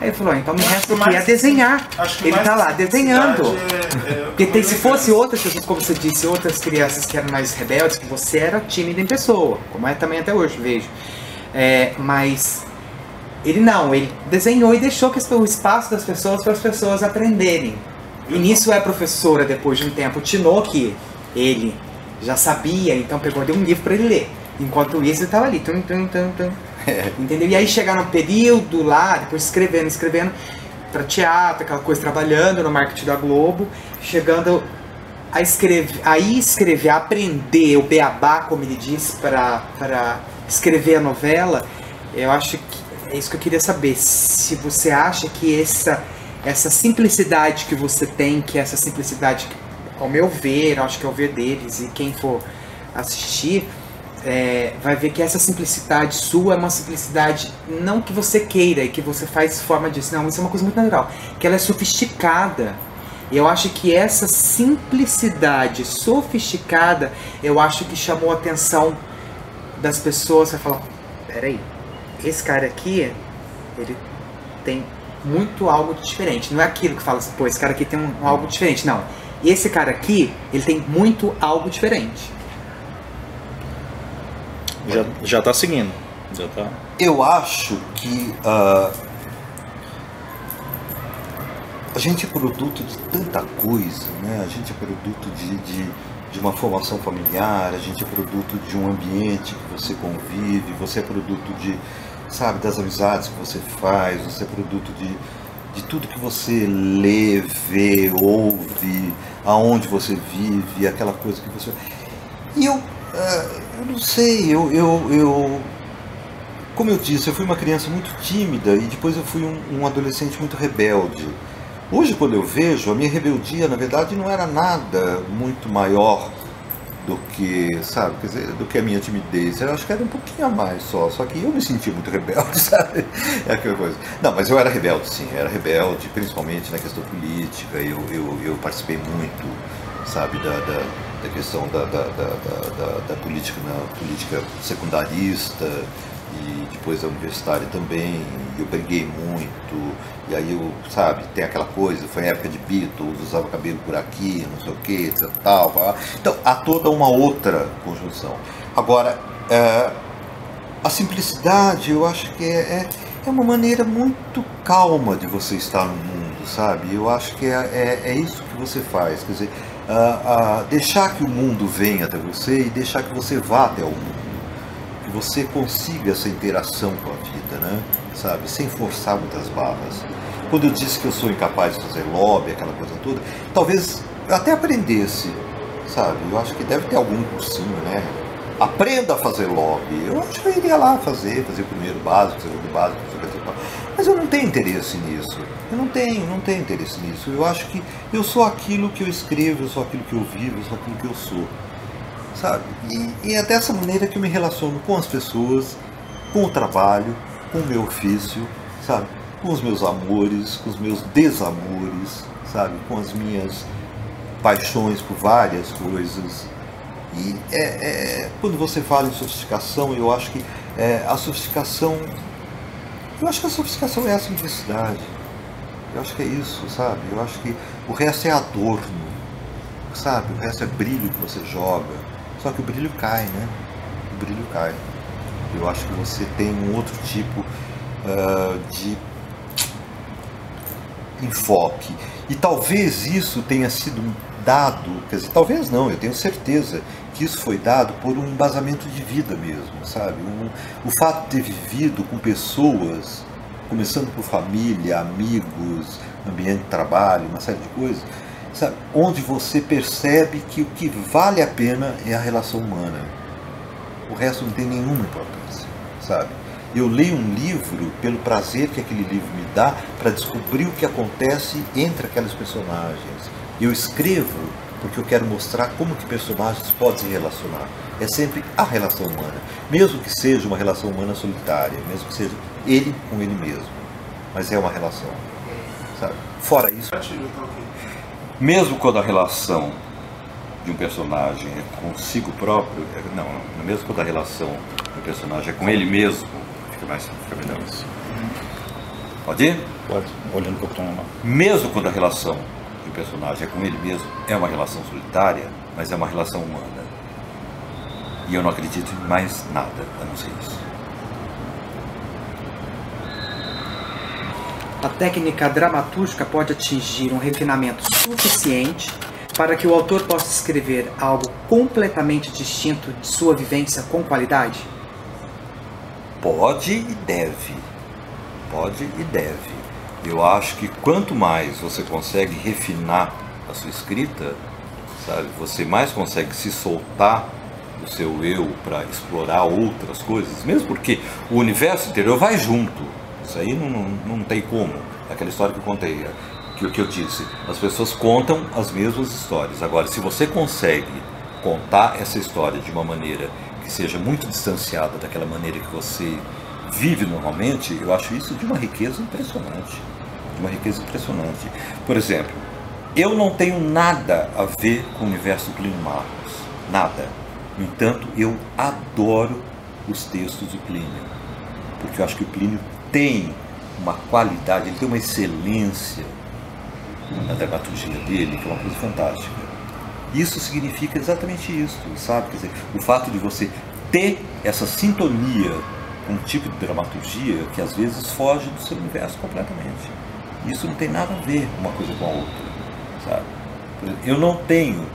Aí ele falou, então me resta o quê? É desenhar. Ele tá lá desenhando. É, é, Porque tem, se fosse outras pessoas, como você disse, outras crianças que eram mais rebeldes, que você era tímido em pessoa, como é também até hoje, vejo. É, mas ele não, ele desenhou e deixou que o espaço das pessoas para as pessoas aprenderem. E nisso é a professora, depois de um tempo, tinou que ele já sabia, então pegou deu um livro para ele ler. Enquanto isso, ele tava ali. Tum, tum, tum, tum. É. [LAUGHS] Entendeu? E aí chegar no período lá, depois escrevendo, escrevendo para teatro, aquela coisa, trabalhando no marketing da Globo, chegando a escrever, aí escrever, a aprender o beabá, como ele diz, para escrever a novela, eu acho que é isso que eu queria saber. Se você acha que essa, essa simplicidade que você tem, que essa simplicidade, ao meu ver, acho que é o ver deles e quem for assistir, é, vai ver que essa simplicidade sua é uma simplicidade não que você queira e que você faz forma disso, não, isso é uma coisa muito natural, que ela é sofisticada. E eu acho que essa simplicidade sofisticada, eu acho que chamou a atenção das pessoas. Você fala, peraí, esse cara aqui, ele tem muito algo diferente. Não é aquilo que fala assim, pô, esse cara aqui tem um, um algo diferente. Não. Esse cara aqui, ele tem muito algo diferente. Já, já tá seguindo. Já tá. Eu acho que uh, a gente é produto de tanta coisa, né? A gente é produto de, de, de uma formação familiar, a gente é produto de um ambiente que você convive, você é produto de, sabe, das amizades que você faz, você é produto de, de tudo que você lê, vê, ouve, aonde você vive, aquela coisa que você. E eu eu não sei, eu, eu, eu. Como eu disse, eu fui uma criança muito tímida e depois eu fui um, um adolescente muito rebelde. Hoje, quando eu vejo, a minha rebeldia, na verdade, não era nada muito maior do que, sabe, quer dizer, do que a minha timidez. Eu acho que era um pouquinho a mais só, só que eu me senti muito rebelde, [LAUGHS] sabe? É aquela coisa. Não, mas eu era rebelde, sim, eu era rebelde, principalmente na questão política, eu, eu, eu participei muito, sabe, da, da, da questão da, da, da, da, política, na política secundarista, e depois a universitária também, eu briguei muito, e aí eu, sabe, tem aquela coisa, foi época de Beatles, usava cabelo por aqui, não sei o que, etc, tal. Então há toda uma outra conjunção. Agora, é, a simplicidade eu acho que é, é, é, uma maneira muito calma de você estar no mundo, sabe? Eu acho que é, é, é isso que você faz, quer dizer, deixar que o mundo venha até você e deixar que você vá até o mundo que você consiga essa interação com a vida, né? Sabe? Sem forçar muitas barras. Quando eu disse que eu sou incapaz de fazer lobby, aquela coisa toda, talvez eu até aprendesse, sabe? Eu acho que deve ter algum cursinho, né? Aprenda a fazer lobby. Eu acho que eu iria lá fazer, fazer o primeiro básico, o segundo básico, mas eu não tenho interesse nisso. Eu não tenho, não tenho interesse nisso. Eu acho que eu sou aquilo que eu escrevo, eu sou aquilo que eu vivo, eu sou aquilo que eu sou sabe? E, e é dessa maneira que eu me relaciono com as pessoas, com o trabalho, com o meu ofício, sabe? Com os meus amores, com os meus desamores, sabe? Com as minhas paixões por várias coisas. E é, é quando você fala em sofisticação, eu acho que é, a sofisticação. Eu acho que a sofisticação é a simplicidade. Eu acho que é isso, sabe? Eu acho que o resto é adorno, sabe? O resto é brilho que você joga só que o brilho cai, né? O brilho cai. Eu acho que você tem um outro tipo uh, de enfoque. E talvez isso tenha sido dado, quer dizer, talvez não, eu tenho certeza que isso foi dado por um embasamento de vida mesmo, sabe? Um, o fato de ter vivido com pessoas, começando por família, amigos, ambiente de trabalho, uma série de coisas, sabe? onde você percebe que o que vale a pena é a relação humana. O resto não tem nenhuma importância, sabe? Eu leio um livro pelo prazer que aquele livro me dá para descobrir o que acontece entre aquelas personagens. Eu escrevo porque eu quero mostrar como que personagens podem se relacionar. É sempre a relação humana, mesmo que seja uma relação humana solitária, mesmo que seja ele com ele mesmo, mas é uma relação, sabe? Fora isso, mesmo quando a relação de um personagem é consigo próprio, é, não, não, mesmo quando a relação do personagem é com ele mesmo, fica mais fica melhor assim. Pode ir? Pode, olhando para o tom lá. Mesmo quando a relação de um personagem é com ele mesmo, é uma relação solitária, mas é uma relação humana. E eu não acredito em mais nada a não ser isso. A técnica dramatúrgica pode atingir um refinamento suficiente para que o autor possa escrever algo completamente distinto de sua vivência com qualidade? Pode e deve. Pode e deve. Eu acho que quanto mais você consegue refinar a sua escrita, sabe, você mais consegue se soltar do seu eu para explorar outras coisas, mesmo porque o universo interior vai junto. Isso aí não, não, não tem como. É aquela história que eu contei, é, que, que eu disse. As pessoas contam as mesmas histórias. Agora, se você consegue contar essa história de uma maneira que seja muito distanciada daquela maneira que você vive normalmente, eu acho isso de uma riqueza impressionante. De uma riqueza impressionante. Por exemplo, eu não tenho nada a ver com o universo Plínio Marcos. Nada. No entanto, eu adoro os textos do Plínio. Porque eu acho que o Plínio tem uma qualidade, ele tem uma excelência na dramaturgia dele, que é uma coisa fantástica. Isso significa exatamente isso, sabe? Dizer, o fato de você ter essa sintonia um tipo de dramaturgia que às vezes foge do seu universo completamente. Isso não tem nada a ver uma coisa com a outra, sabe? Eu não tenho.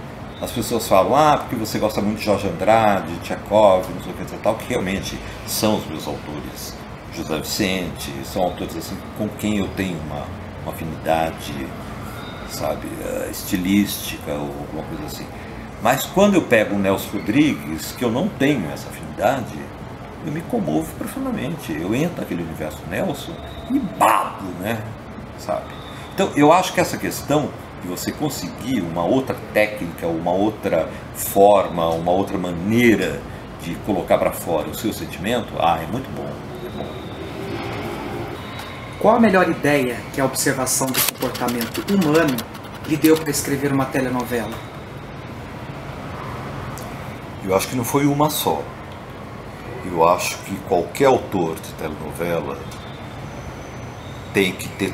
As pessoas falam, ah, porque você gosta muito de Jorge Andrade, Tchekov, não sei o que tal, que realmente são os meus autores José Vicente, são autores assim com quem eu tenho uma, uma afinidade, sabe, uh, estilística ou alguma coisa assim. Mas quando eu pego o Nelson Rodrigues, que eu não tenho essa afinidade, eu me comovo profundamente. Eu entro naquele universo Nelson e babo, né? Sabe? Então, eu acho que essa questão de você conseguir uma outra técnica, uma outra forma, uma outra maneira de colocar para fora o seu sentimento, ah, é muito bom, é bom. Qual a melhor ideia que a observação do comportamento humano lhe deu para escrever uma telenovela? Eu acho que não foi uma só. Eu acho que qualquer autor de telenovela tem que ter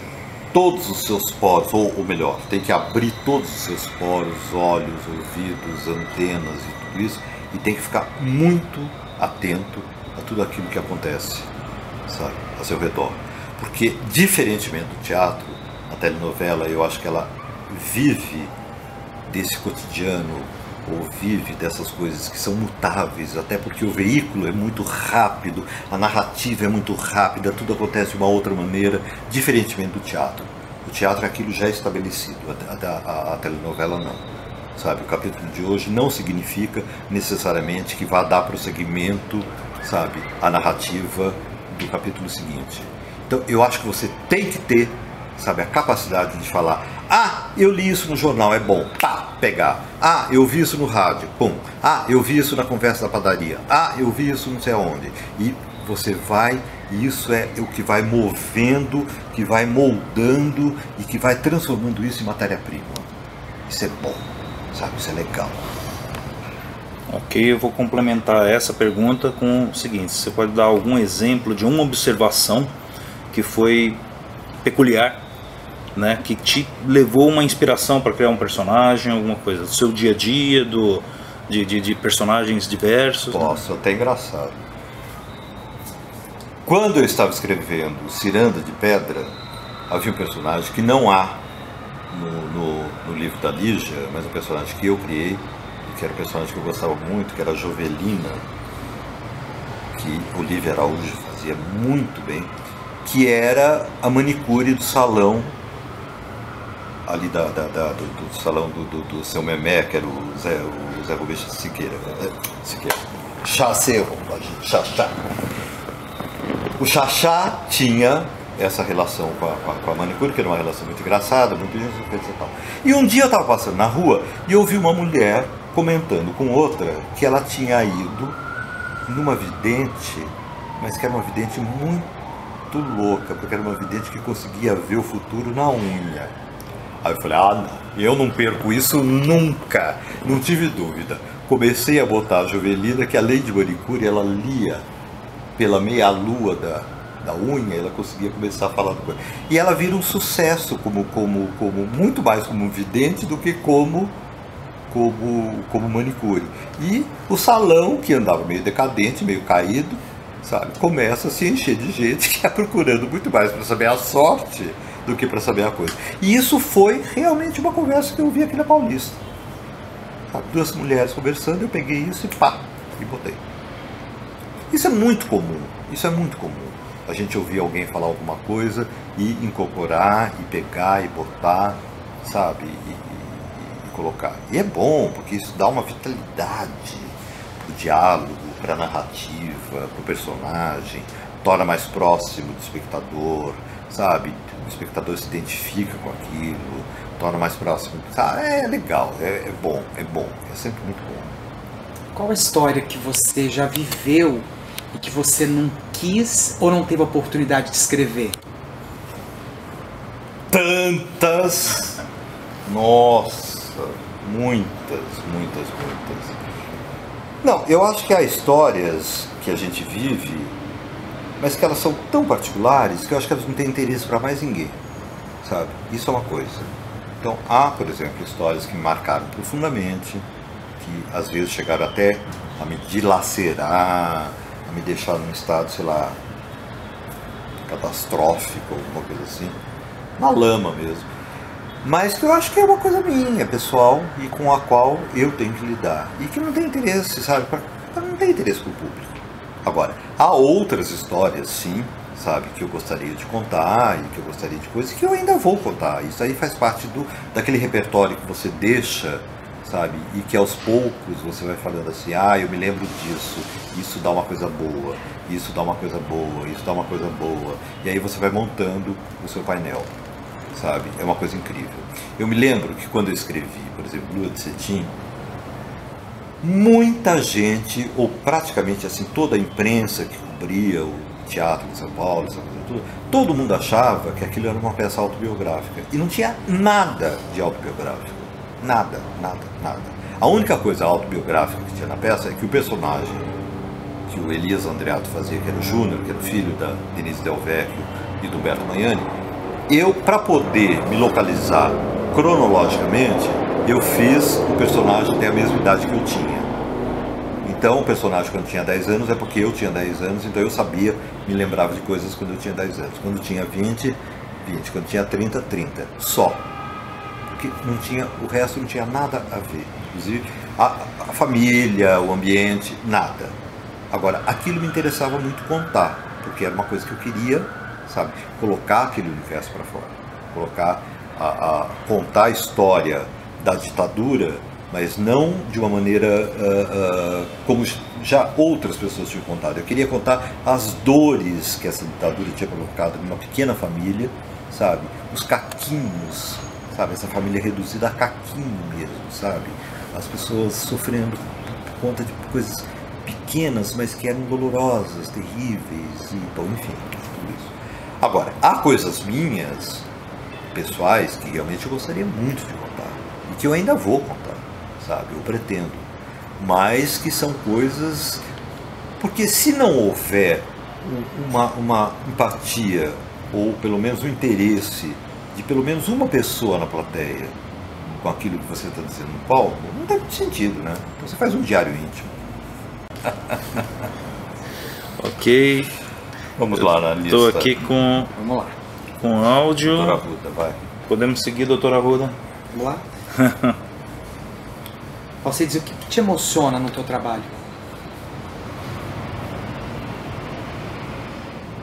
todos os seus poros, ou, ou melhor, tem que abrir todos os seus poros, olhos, ouvidos, antenas e tudo isso, e tem que ficar muito atento a tudo aquilo que acontece, sabe, a seu redor. Porque, diferentemente do teatro, a telenovela, eu acho que ela vive desse cotidiano ou vive dessas coisas que são mutáveis, até porque o veículo é muito rápido, a narrativa é muito rápida, tudo acontece de uma outra maneira, diferentemente do teatro. O teatro é aquilo já estabelecido, a, a, a telenovela não. Sabe, o capítulo de hoje não significa necessariamente que vá dar prosseguimento, sabe, à narrativa do capítulo seguinte. Então, eu acho que você tem que ter, sabe, a capacidade de falar ah, eu li isso no jornal, é bom. Pá, pegar. Ah, eu vi isso no rádio. Pum. Ah, eu vi isso na conversa da padaria. Ah, eu vi isso não sei aonde. E você vai, e isso é o que vai movendo, que vai moldando e que vai transformando isso em matéria-prima. Isso é bom, sabe? Isso é legal. Ok, eu vou complementar essa pergunta com o seguinte: você pode dar algum exemplo de uma observação que foi peculiar né, que te levou uma inspiração para criar um personagem, alguma coisa, do seu dia a dia, do, de, de, de personagens diversos? Né? Posso, né? até engraçado. Quando eu estava escrevendo Ciranda de Pedra, havia um personagem que não há no, no, no livro da Lígia, mas um personagem que eu criei, que era um personagem que eu gostava muito, que era a Jovelina, que Olivia Araújo fazia muito bem, que era a manicure do salão ali da, da, da do, do, salão do, do, do, seu Memé, que era o Zé, o Zé Rubens Siqueira. Né? Siqueira. Chacê, Chachá. O Chachá tinha essa relação com a, com a, com a manicure, que era uma relação muito engraçada, muito e tal. E um dia eu estava passando na rua e ouvi uma mulher comentando com outra que ela tinha ido numa vidente, mas que era uma vidente muito louca, porque era uma vidente que conseguia ver o futuro na unha. Aí eu falei, ah, não, eu não perco isso nunca. Não tive dúvida. Comecei a botar a Jovelina, que além de manicure, ela lia pela meia-lua da, da unha, ela conseguia começar a falar coisa. E ela vira um sucesso como, como, como muito mais como vidente do que como como, como manicure. E o salão, que andava meio decadente, meio caído, sabe, começa a se encher de gente [LAUGHS] que está procurando muito mais para saber a sorte do que para saber a coisa. E isso foi realmente uma conversa que eu vi aqui na Paulista. Duas mulheres conversando, eu peguei isso e pá, e botei. Isso é muito comum, isso é muito comum. A gente ouvir alguém falar alguma coisa e incorporar, e pegar, e botar, sabe, e, e, e colocar. E é bom, porque isso dá uma vitalidade pro diálogo, para a narrativa, para o personagem, torna mais próximo do espectador, sabe? O espectador se identifica com aquilo, torna mais próximo. Ah, é legal, é, é bom, é bom, é sempre muito bom. Qual a história que você já viveu e que você não quis ou não teve a oportunidade de escrever? Tantas! Nossa, muitas, muitas, muitas. Não, eu acho que há histórias que a gente vive mas que elas são tão particulares que eu acho que elas não têm interesse para mais ninguém, sabe? Isso é uma coisa. Então, há, por exemplo, histórias que me marcaram profundamente, que às vezes chegaram até a me dilacerar, a me deixar num estado, sei lá, catastrófico, alguma coisa assim, na lama mesmo. Mas que eu acho que é uma coisa minha, pessoal, e com a qual eu tenho que lidar. E que não tem interesse, sabe? Não tem interesse para o público. Agora, há outras histórias, sim, sabe, que eu gostaria de contar e que eu gostaria de coisas que eu ainda vou contar. Isso aí faz parte do daquele repertório que você deixa, sabe, e que aos poucos você vai falando assim: "Ah, eu me lembro disso. Isso dá uma coisa boa. Isso dá uma coisa boa. Isso dá uma coisa boa". E aí você vai montando o seu painel. sabe? É uma coisa incrível. Eu me lembro que quando eu escrevi, por exemplo, Lua de Cetim, muita gente, ou praticamente assim, toda a imprensa que cobria o teatro em São Paulo, essa todo mundo achava que aquilo era uma peça autobiográfica. E não tinha nada de autobiográfico. Nada, nada, nada. A única coisa autobiográfica que tinha na peça é que o personagem que o Elias Andreato fazia, que era o Júnior, que era o filho da Denise Del Vecchio e do Humberto Magnani, eu, para poder me localizar cronologicamente, eu fiz o personagem ter a mesma idade que eu tinha. Então, o personagem quando tinha 10 anos é porque eu tinha 10 anos, então eu sabia, me lembrava de coisas quando eu tinha 10 anos. Quando tinha 20, 20. Quando tinha 30, 30. Só. Porque não tinha, o resto não tinha nada a ver. Inclusive, a, a família, o ambiente, nada. Agora, aquilo me interessava muito contar, porque era uma coisa que eu queria, sabe, colocar aquele universo para fora. Colocar, a, a, contar a história da ditadura mas não de uma maneira uh, uh, como já outras pessoas tinham contado. Eu queria contar as dores que essa ditadura tinha provocado numa pequena família, sabe? Os caquinhos, sabe? Essa família reduzida a caquinho mesmo, sabe? As pessoas sofrendo por conta de coisas pequenas, mas que eram dolorosas, terríveis, e, bom, enfim, tudo isso. Agora, há coisas minhas, pessoais, que realmente eu gostaria muito de contar, que eu ainda vou contar sabe? Eu pretendo. Mas que são coisas. Porque se não houver uma, uma empatia, ou pelo menos um interesse de pelo menos uma pessoa na plateia com aquilo que você está dizendo no palco, não tem muito sentido, né? Então você faz um diário íntimo. [LAUGHS] ok. Vamos lá na lista. Estou aqui com. Vamos lá. Com áudio. Doutora Ruda, vai. Podemos seguir, doutora Ruda? Vamos lá. [LAUGHS] Você diz o que te emociona no teu trabalho?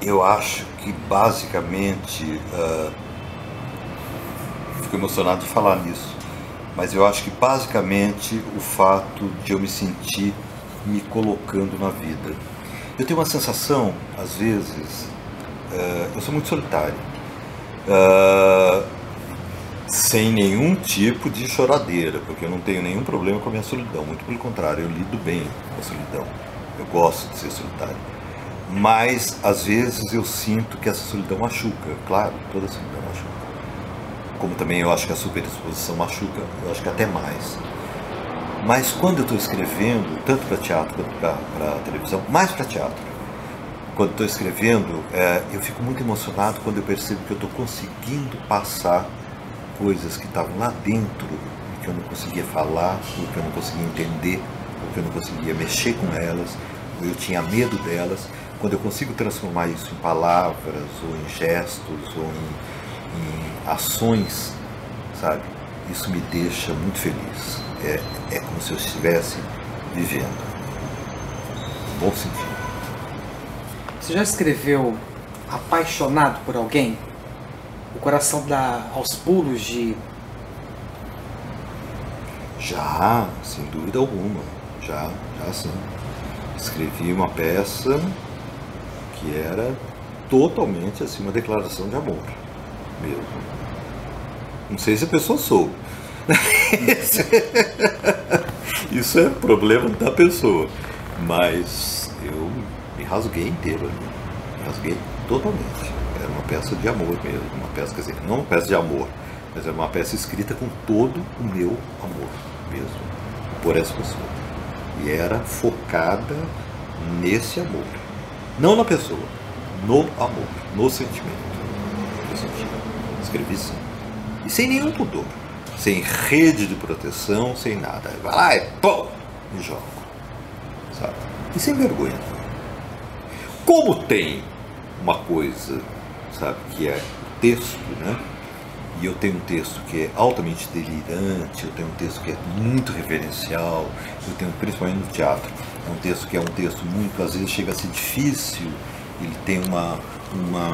Eu acho que basicamente uh, fico emocionado de falar nisso, mas eu acho que basicamente o fato de eu me sentir me colocando na vida. Eu tenho uma sensação, às vezes, uh, eu sou muito solitário. Uh, sem nenhum tipo de choradeira, porque eu não tenho nenhum problema com a minha solidão, muito pelo contrário, eu lido bem com a solidão. Eu gosto de ser solitário. Mas às vezes eu sinto que essa solidão machuca, claro, toda solidão machuca. Como também eu acho que a superexposição machuca, eu acho que até mais. Mas quando eu estou escrevendo, tanto para teatro quanto para televisão, mais para teatro, quando estou escrevendo, é, eu fico muito emocionado quando eu percebo que eu estou conseguindo passar coisas que estavam lá dentro e que eu não conseguia falar, ou que eu não conseguia entender, ou que eu não conseguia mexer com elas, ou eu tinha medo delas. Quando eu consigo transformar isso em palavras, ou em gestos, ou em, em ações, sabe? Isso me deixa muito feliz. É, é como se eu estivesse vivendo. Bom sentido. Você já escreveu apaixonado por alguém? O coração dá aos pulos de. Já, sem dúvida alguma. Já, já sim. Escrevi uma peça que era totalmente assim uma declaração de amor mesmo. Não sei se a pessoa soube. [LAUGHS] Isso é problema da pessoa. Mas eu me rasguei inteiro ali. Me rasguei totalmente. Peça de amor mesmo, uma peça, quer dizer, não uma peça de amor, mas era uma peça escrita com todo o meu amor mesmo, por essa pessoa. E era focada nesse amor. Não na pessoa, no amor, no sentimento. Eu senti. Escrevi sim. E sem nenhum pudor. Sem rede de proteção, sem nada. Vai lá e pô! E jogo. Sabe? E sem vergonha. Como tem uma coisa sabe, que é o texto, né? E eu tenho um texto que é altamente delirante, eu tenho um texto que é muito referencial, eu tenho principalmente no teatro, é um texto que é um texto muito, às vezes chega a ser difícil, ele tem uma, uma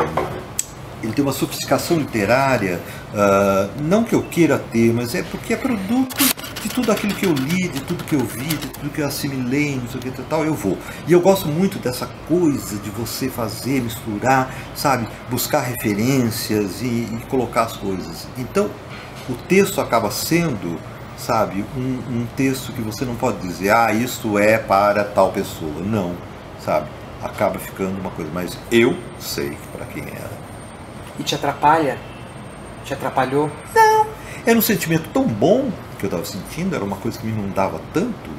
ele tem uma sofisticação literária, uh, não que eu queira ter, mas é porque é produto de tudo aquilo que eu li, de tudo que eu vi, de tudo que eu assimilei, não sei o que tal, eu vou. E eu gosto muito dessa coisa de você fazer, misturar, sabe, buscar referências e, e colocar as coisas. Então, o texto acaba sendo, sabe, um, um texto que você não pode dizer, ah, isto é para tal pessoa. Não, sabe? Acaba ficando uma coisa, mas eu sei para quem era. E te atrapalha? Te atrapalhou? Não. Era um sentimento tão bom que eu estava sentindo, era uma coisa que me inundava tanto,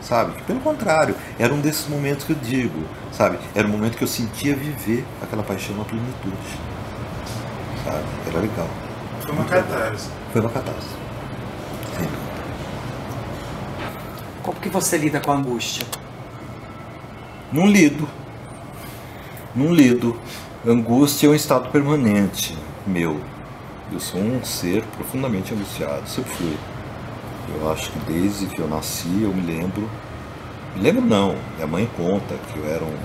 sabe? Que pelo contrário, era um desses momentos que eu digo, sabe? Era um momento que eu sentia viver aquela paixão na plenitude, sabe? Era legal. Foi uma catarse. Foi uma catarse. Sim. Como que você lida com a angústia? Não lido. Não lido. Angústia é um estado permanente meu. Eu sou um ser profundamente angustiado, sempre fui. Eu acho que desde que eu nasci eu me lembro. Me lembro não, minha mãe conta que eu era um,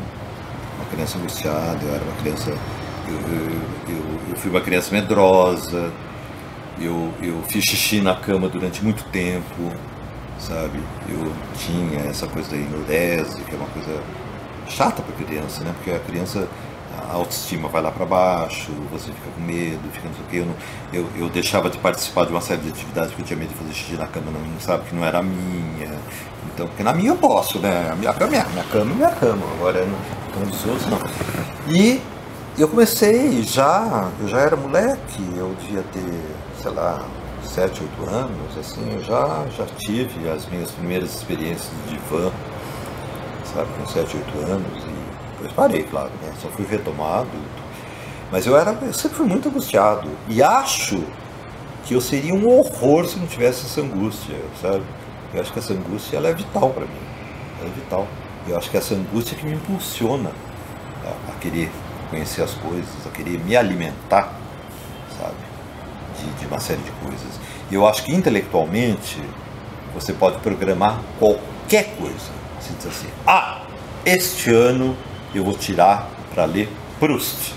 uma criança angustiada, eu era uma criança. Eu, eu, eu, eu fui uma criança medrosa, eu, eu fiz xixi na cama durante muito tempo, sabe? Eu tinha essa coisa da enurese, que é uma coisa chata para criança, né? Porque a criança a autoestima vai lá para baixo, você fica com medo, fica não sei o quê. Eu, não, eu, eu, deixava de participar de uma série de atividades porque eu tinha medo de fazer xixi na cama, não, sabe, que não era minha. Então, porque na minha eu posso, né? A minha cama é minha cama, é minha cama. Agora, na cama dos outros, não. E eu comecei já, eu já era moleque, eu devia ter, sei lá, 7, 8 anos, assim, eu já, já tive as minhas primeiras experiências de van, sabe, com 7, 8 anos. Depois parei, claro, né? Só fui retomado. Mas eu era, eu sempre fui muito angustiado. E acho que eu seria um horror se não tivesse essa angústia, sabe? Eu acho que essa angústia ela é vital para mim. Ela é vital. Eu acho que essa angústia que me impulsiona a, a, querer conhecer as coisas, a querer me alimentar, sabe? De, de uma série de coisas. E eu acho que intelectualmente você pode programar qualquer coisa. Você diz assim, ah, este ano eu vou tirar para ler Proust.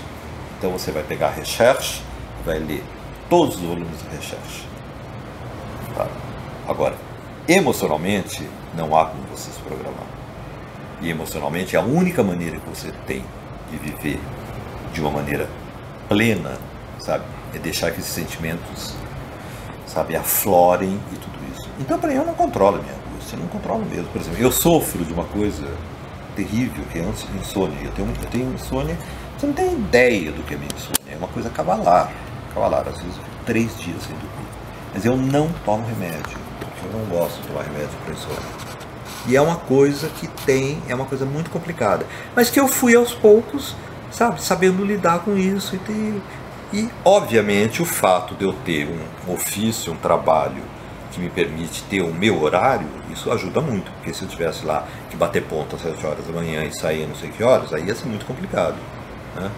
Então você vai pegar Recherche vai ler todos os volumes de Recherche. Tá? Agora, emocionalmente, não há como você se programar. E emocionalmente, a única maneira que você tem de viver de uma maneira plena, sabe, é deixar que esses sentimentos, sabe, aflorem e tudo isso. Então, para mim, eu não controlo minha angústia, eu não controlo mesmo. Por exemplo, eu sofro de uma coisa terrível que é insônia. Eu tenho, eu tenho insônia, você não tem ideia do que é minha insônia. É uma coisa cavalar. Cavalar, às vezes três dias sem dormir. Mas eu não tomo remédio, porque eu não gosto de tomar remédio para insônia. E é uma coisa que tem, é uma coisa muito complicada. Mas que eu fui aos poucos, sabe, sabendo lidar com isso e ter, e, obviamente, o fato de eu ter um ofício, um trabalho que me permite ter o meu horário, isso ajuda muito, porque se eu tivesse lá que bater ponto às 7 horas da manhã e sair não sei que horas, aí ia ser muito complicado. Né?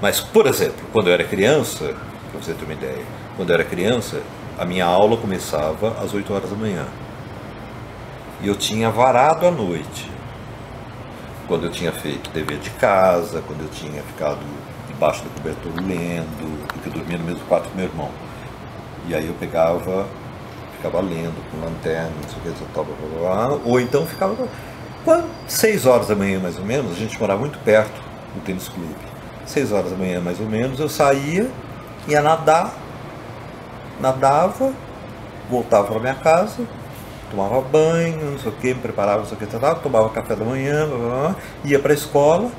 Mas, por exemplo, quando eu era criança, para você ter uma ideia, quando eu era criança, a minha aula começava às 8 horas da manhã. E eu tinha varado à noite. Quando eu tinha feito dever de casa, quando eu tinha ficado debaixo do cobertor lendo, porque eu dormia no mesmo quarto com meu irmão. E aí eu pegava ficava lendo com lanterna, não sei o que, blá, blá, blá, ou então ficava. Quando, seis horas da manhã mais ou menos, a gente morava muito perto do tênis clube. Seis horas da manhã mais ou menos, eu saía, ia nadar, nadava, voltava para minha casa, tomava banho, não sei o que, me preparava, não sei o que, tal, tomava café da manhã, blá, blá, ia para a escola,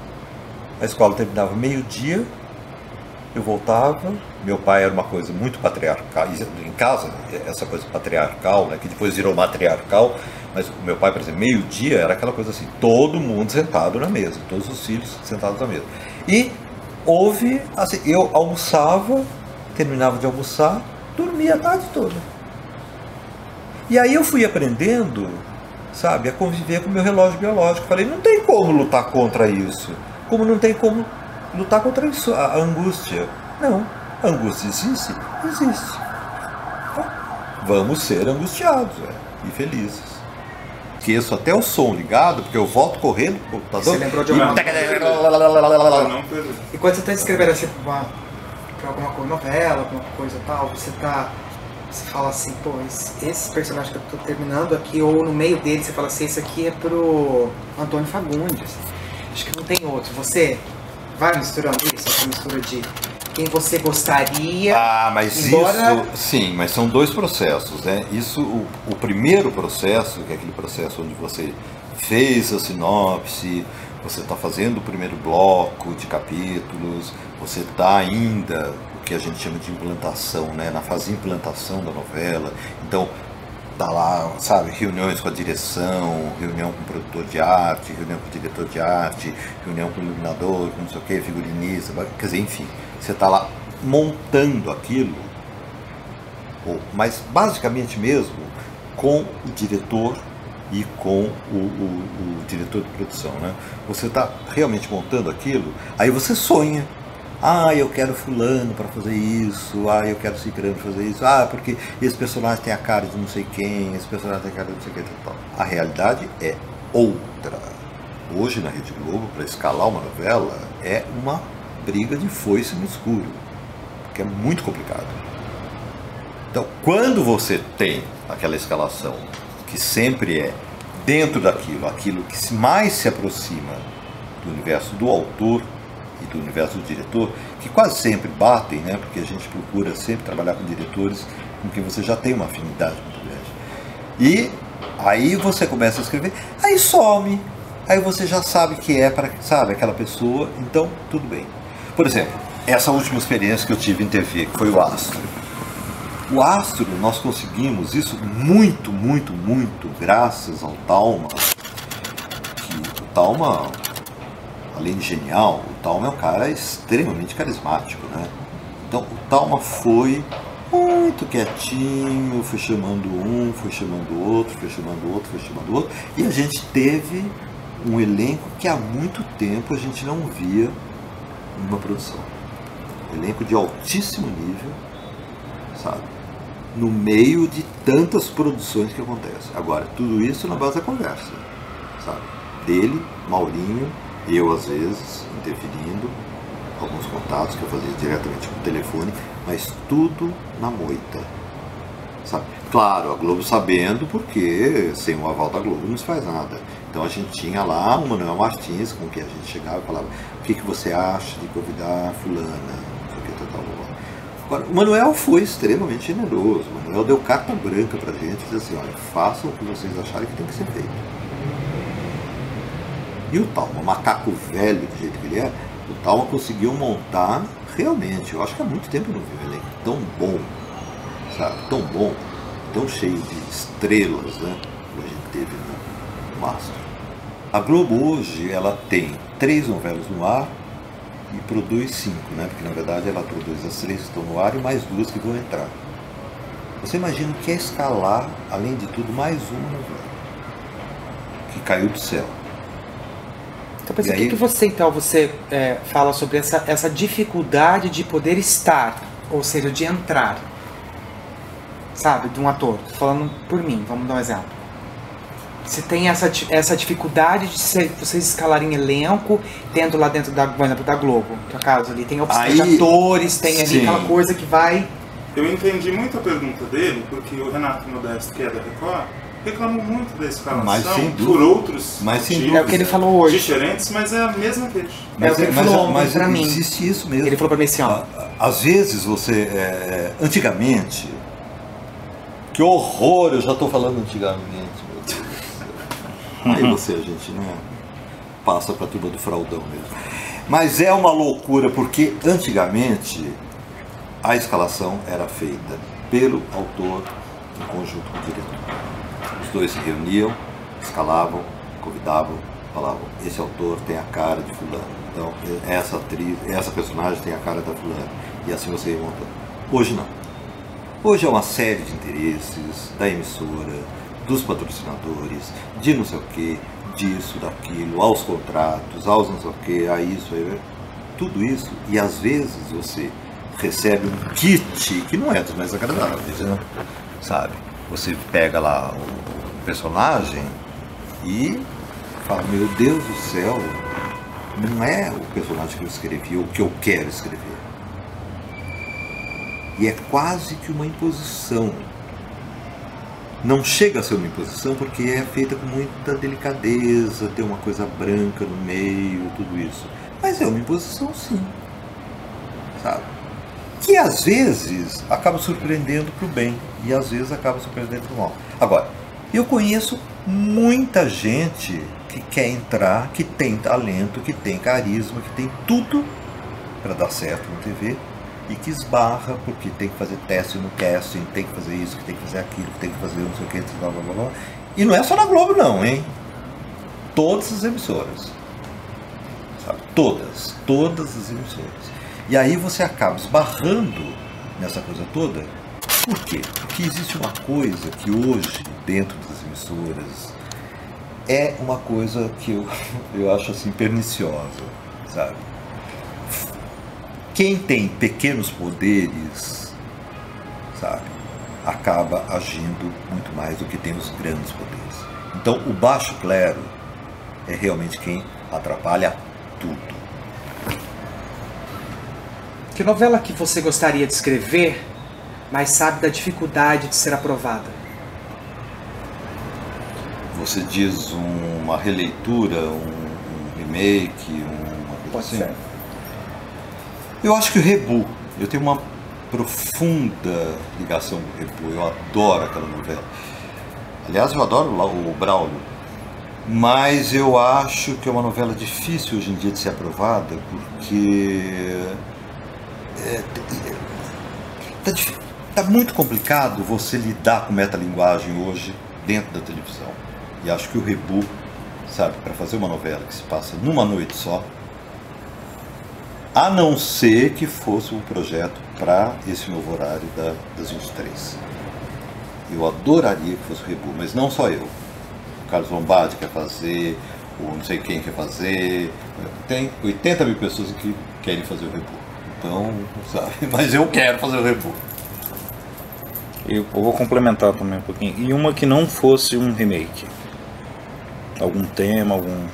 a escola terminava meio-dia, eu voltava, meu pai era uma coisa muito patriarcal, em casa, essa coisa patriarcal, né, que depois virou matriarcal, mas o meu pai, por exemplo, meio-dia era aquela coisa assim, todo mundo sentado na mesa, todos os filhos sentados na mesa. E houve, assim, eu almoçava, terminava de almoçar, dormia a tarde toda. E aí eu fui aprendendo, sabe, a conviver com o meu relógio biológico. Falei, não tem como lutar contra isso. Como não tem como lutar contra isso, a angústia. Não, a angústia existe? Existe. Então, vamos ser angustiados é, e felizes. Esqueço até o som ligado, porque eu volto correndo pro computador. Você lembrou de uma. Não, E quando você está escrevendo assim, uma... pra alguma novela, alguma coisa tal, você tá. Você fala assim, pô, esse, esse personagem que eu tô terminando aqui, ou no meio dele, você fala assim, esse aqui é pro Antônio Fagundes. Acho que não tem outro. Você vai misturando isso, essa mistura de quem você gostaria. Ah, mas embora... isso, sim, mas são dois processos, né? Isso, o, o primeiro processo, que é aquele processo onde você fez a sinopse, você está fazendo o primeiro bloco de capítulos, você está ainda o que a gente chama de implantação, né? Na fase de implantação da novela. Então, tá lá, sabe, reuniões com a direção, reunião com o produtor de arte, reunião com o diretor de arte, reunião com o iluminador, com não sei o que, figurinista, quer dizer, enfim, você está lá montando aquilo, mas basicamente mesmo com o diretor e com o, o, o diretor de produção, né? Você está realmente montando aquilo, aí você sonha, ah, eu quero fulano para fazer isso. Ah, eu quero ciclano para fazer isso. Ah, porque esse personagem tem a cara de não sei quem, esse personagem tem a cara de não sei quem. Tal. A realidade é outra. Hoje na Rede Globo, para escalar uma novela, é uma briga de foice no escuro, que é muito complicado. Então, quando você tem aquela escalação que sempre é dentro daquilo, aquilo que mais se aproxima do universo do autor, e do universo do diretor, que quase sempre batem, né? porque a gente procura sempre trabalhar com diretores com quem você já tem uma afinidade muito grande. E aí você começa a escrever, aí some, aí você já sabe que é para, sabe, aquela pessoa, então tudo bem. Por exemplo, essa última experiência que eu tive em TV, que foi o Astro. O Astro, nós conseguimos isso muito, muito, muito graças ao Talma. Que o Talma além de genial, o Talma é um cara extremamente carismático, né? Então o Talma foi muito quietinho, foi chamando um, foi chamando outro, foi chamando outro, foi chamando outro, e a gente teve um elenco que há muito tempo a gente não via numa produção. Um elenco de altíssimo nível, sabe? No meio de tantas produções que acontecem. Agora, tudo isso na base da conversa, sabe? Dele, Maurinho, eu às vezes interferindo, alguns contatos que eu fazia diretamente com o telefone, mas tudo na moita. Sabe? Claro, a Globo sabendo, porque sem o aval da Globo não se faz nada. Então a gente tinha lá o Manuel Martins, com quem a gente chegava e falava, o que, que você acha de convidar fulana? Tal, tal. Agora, o Manuel foi extremamente generoso. O Manuel deu carta branca pra gente e disse assim, olha, façam o que vocês acharem que tem que ser feito. E o Talma, macaco velho do jeito que ele é, o Talma conseguiu montar realmente, eu acho que há muito tempo eu não vi um elenco tão bom, sabe? Tão bom, tão cheio de estrelas, né? Como a gente teve no, Mastro. A Globo hoje, ela tem três novelas no ar e produz cinco, né? Porque na verdade ela produz as três que estão no ar e mais duas que vão entrar. Você imagina o que é escalar, além de tudo, mais uma novela que caiu do céu. Então, mas o que, que você então você é, fala sobre essa, essa dificuldade de poder estar, ou seja, de entrar, sabe, de um ator? Tô falando por mim, vamos dar um exemplo. Você tem essa, essa dificuldade de ser, vocês escalarem elenco, tendo lá dentro da, exemplo, da Globo, que é o caso ali, tem opções de atores, tem ali sim. aquela coisa que vai. Eu entendi muito a pergunta dele, porque o Renato Modesto, que é da Record, reclamam muito da escalação Mas sem por dúvida. outros Mas sem motivos É o que ele falou hoje. diferentes, mas é a mesma queixa. É o que ele falou ontem pra mim. existe isso mesmo. Ele falou pra mim assim, ó. Às vezes você. é, antigamente. Que horror, eu já estou falando antigamente, meu Deus. Aí você, a gente, né? Passa para a turma do fraudão mesmo. Mas é uma loucura, porque antigamente a escalação era feita pelo autor em conjunto com o diretor. Dois se reuniam, escalavam, convidavam, falavam, esse autor tem a cara de fulano. Então, essa atriz, essa personagem tem a cara da fulana. E assim você ia montando. Hoje não. Hoje é uma série de interesses da emissora, dos patrocinadores, de não sei o que, disso, daquilo, aos contratos, aos não sei o que, a isso, aí, tudo isso. E às vezes você recebe um kit que não é dos mais agradáveis, né? sabe? Você pega lá o personagem e fala, meu Deus do céu, não é o personagem que eu escrevi, o que eu quero escrever. E é quase que uma imposição. Não chega a ser uma imposição porque é feita com muita delicadeza, tem uma coisa branca no meio, tudo isso. Mas é uma imposição sim. Sabe? Que às vezes acaba surpreendendo para o bem e às vezes acaba surpreendendo para o mal. Agora, eu conheço muita gente que quer entrar, que tem talento, que tem carisma, que tem tudo para dar certo na TV e que esbarra porque tem que fazer teste no casting, tem que fazer isso, tem que fazer aquilo, tem que fazer não sei o que, blá blá. blá. E não é só na Globo não, hein? Todas as emissoras. Sabe? Todas, todas as emissoras. E aí você acaba esbarrando nessa coisa toda. Por quê? Porque existe uma coisa que hoje, dentro das emissoras, é uma coisa que eu, [LAUGHS] eu acho assim perniciosa, sabe? Quem tem pequenos poderes, sabe, acaba agindo muito mais do que tem os grandes poderes. Então, o baixo clero é realmente quem atrapalha tudo. Que novela que você gostaria de escrever, mas sabe da dificuldade de ser aprovada? Você diz uma releitura, um, remake, uma coisa Pode assim? ser. Eu acho que o Rebu, eu tenho uma profunda ligação com o Rebu, eu adoro aquela novela. Aliás, eu adoro o Braulio, mas eu acho que é uma novela difícil hoje em dia de ser aprovada, porque é, tá, dif- tá muito complicado você lidar com metalinguagem hoje dentro da televisão. E acho que o Rebu, sabe, para fazer uma novela que se passa numa noite só, a não ser que fosse um projeto para esse novo horário da, das 23. Eu adoraria que fosse o Rebu, mas não só eu. O Carlos Lombardi quer fazer, o não sei quem quer fazer. Tem 80 mil pessoas que querem fazer o Rebu. Então, sabe, [LAUGHS] mas eu quero fazer o Rebu. Eu vou complementar também um pouquinho. E uma que não fosse um remake. Algum tema, algum.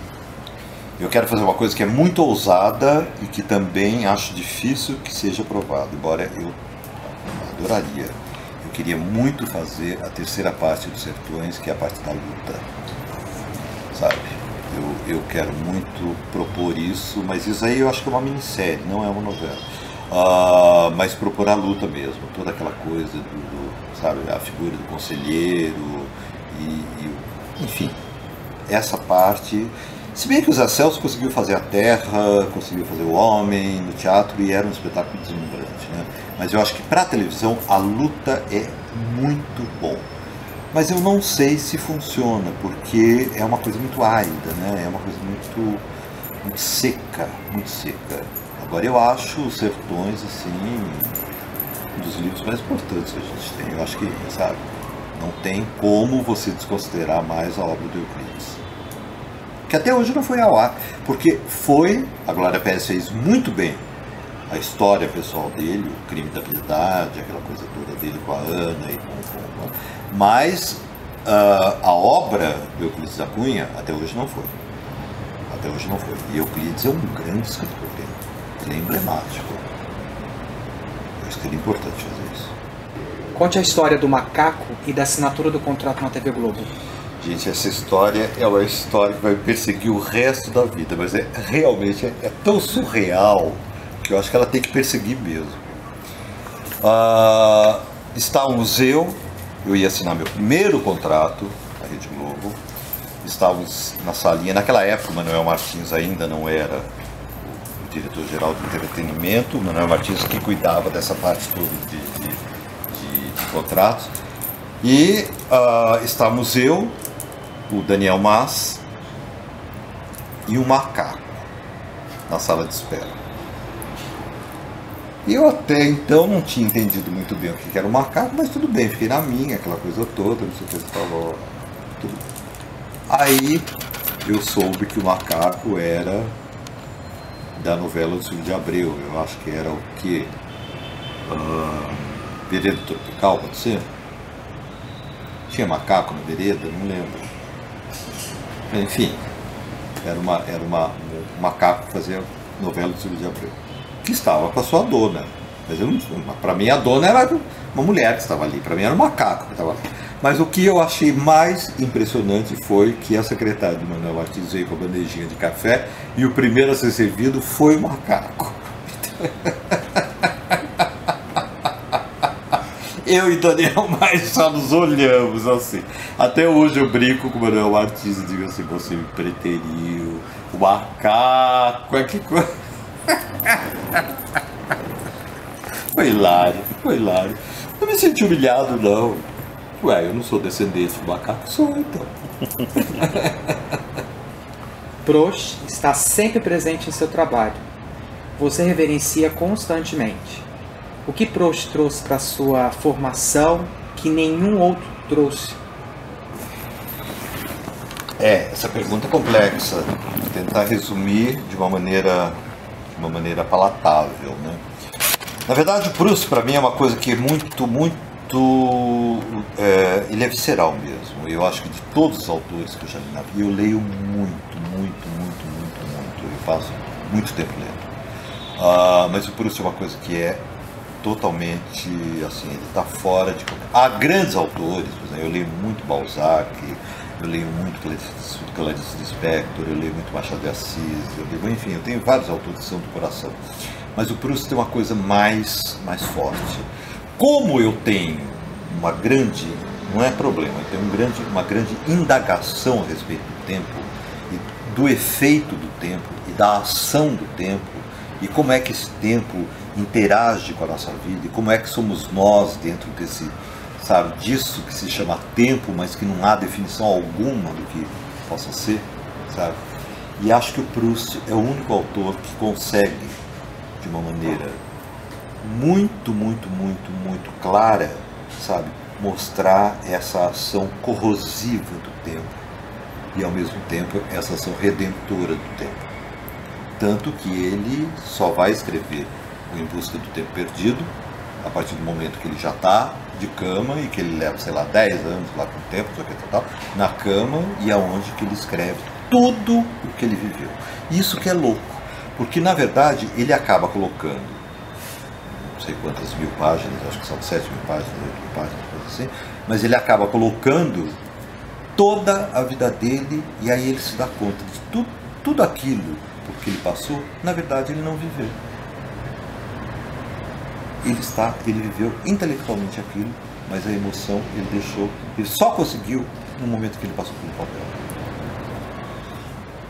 Eu quero fazer uma coisa que é muito ousada e que também acho difícil que seja aprovada, embora eu adoraria. Eu queria muito fazer a terceira parte dos Sertões, que é a parte da luta. Sabe? Eu, eu quero muito propor isso, mas isso aí eu acho que é uma minissérie, não é uma novela. Ah, mas propor a luta mesmo, toda aquela coisa do, do, sabe, a figura do conselheiro e, e enfim, essa parte. Se bem que o Zé Celso conseguiu fazer a Terra, conseguiu fazer o Homem no teatro e era um espetáculo deslumbrante, né? Mas eu acho que para a televisão a luta é muito bom. Mas eu não sei se funciona, porque é uma coisa muito árida, né? É uma coisa muito, muito seca, muito seca. Agora eu acho os Sertões, assim, um dos livros mais importantes que a gente tem. Eu acho que, sabe, não tem como você desconsiderar mais a obra do Euclides. Que até hoje não foi ao ar, porque foi, a Glória Pérez fez muito bem a história pessoal dele, o crime da piedade, aquela coisa toda dele com a Ana e com. com, mas ah, a obra Euclides da Cunha até hoje não foi. Até hoje não foi. E Euclides é um grande escritor, ele é emblemático. Eu acho que era importante fazer isso. Conte a história do macaco e da assinatura do contrato na TV Globo. Gente, essa história é uma história que vai me perseguir o resto da vida, mas é realmente é, é tão surreal que eu acho que ela tem que perseguir mesmo. Ah, estávamos eu, eu ia assinar meu primeiro contrato na Rede Globo, estávamos na salinha, naquela época o Manuel Martins ainda não era diretor-geral do entretenimento, o Manuel Martins que cuidava dessa parte toda de, de- de- de contratos, e ah, estávamos eu, o Daniel Mas e um macaco na sala de espera. Eu até então não tinha entendido muito bem o que era o macaco, mas tudo bem, fiquei na minha, aquela coisa toda, não sei o que você falou. Tudo. Aí eu soube que o macaco era da novela do Silvio de Abreu, eu acho que era o quê? Ah, Vereda Tropical, pode ser? Tinha macaco na vereda? Não lembro. Enfim, era, uma, era uma, um macaco que fazia novela do Silvio de Abreu. Que estava com a sua dona. Mas para mim a dona era uma mulher que estava ali, para mim era um macaco que estava ali. Mas o que eu achei mais impressionante foi que a secretária do Manuel Martins veio com a bandejinha de café e o primeiro a ser servido foi o macaco. [LAUGHS] eu e Daniel mais só nos olhamos assim. Até hoje eu brinco com o Manuel Martins e digo assim, você me preteriu, o macaco, é que coisa. [LAUGHS] Foi hilário, foi hilário. Não me senti humilhado, não. Ué, eu não sou descendente do macaco, sou então. [LAUGHS] Proust está sempre presente em seu trabalho. Você reverencia constantemente. O que Proust trouxe para sua formação que nenhum outro trouxe? É, essa pergunta é complexa. Vou tentar resumir de uma maneira, de uma maneira palatável, né? Na verdade, o Proust para mim é uma coisa que é muito, muito, é, ele é visceral mesmo. Eu acho que de todos os autores que eu já li na vida, eu leio muito, muito, muito, muito, muito. Eu passo muito tempo lendo. Ah, mas o Proust é uma coisa que é totalmente assim, ele está fora de. Há grandes autores, exemplo, eu leio muito Balzac, eu leio muito Clarice Lispector, eu leio muito Machado de Assis, eu leio, enfim, eu tenho vários autores que são do coração. Mas o Proust tem uma coisa mais, mais forte. Como eu tenho uma grande, não é problema, eu tenho um grande, uma grande indagação a respeito do tempo, e do efeito do tempo e da ação do tempo, e como é que esse tempo interage com a nossa vida e como é que somos nós dentro desse, sabe, disso que se chama tempo, mas que não há definição alguma do que possa ser, sabe? E acho que o Proust é o único autor que consegue, de uma maneira muito, muito, muito, muito clara, sabe, mostrar essa ação corrosiva do tempo e ao mesmo tempo essa ação redentora do tempo. Tanto que ele só vai escrever o Em Busca do Tempo Perdido, a partir do momento que ele já está de cama e que ele leva, sei lá, 10 anos lá com o tempo, tal, na cama e aonde que ele escreve tudo o que ele viveu. Isso que é louco, porque na verdade ele acaba colocando, não sei quantas mil páginas, acho que são 7 mil páginas, 8 mil páginas, coisa assim, mas ele acaba colocando toda a vida dele e aí ele se dá conta de tudo, tudo aquilo por que ele passou, na verdade ele não viveu ele está, ele viveu intelectualmente aquilo, mas a emoção ele deixou, ele só conseguiu no momento que ele passou pelo papel.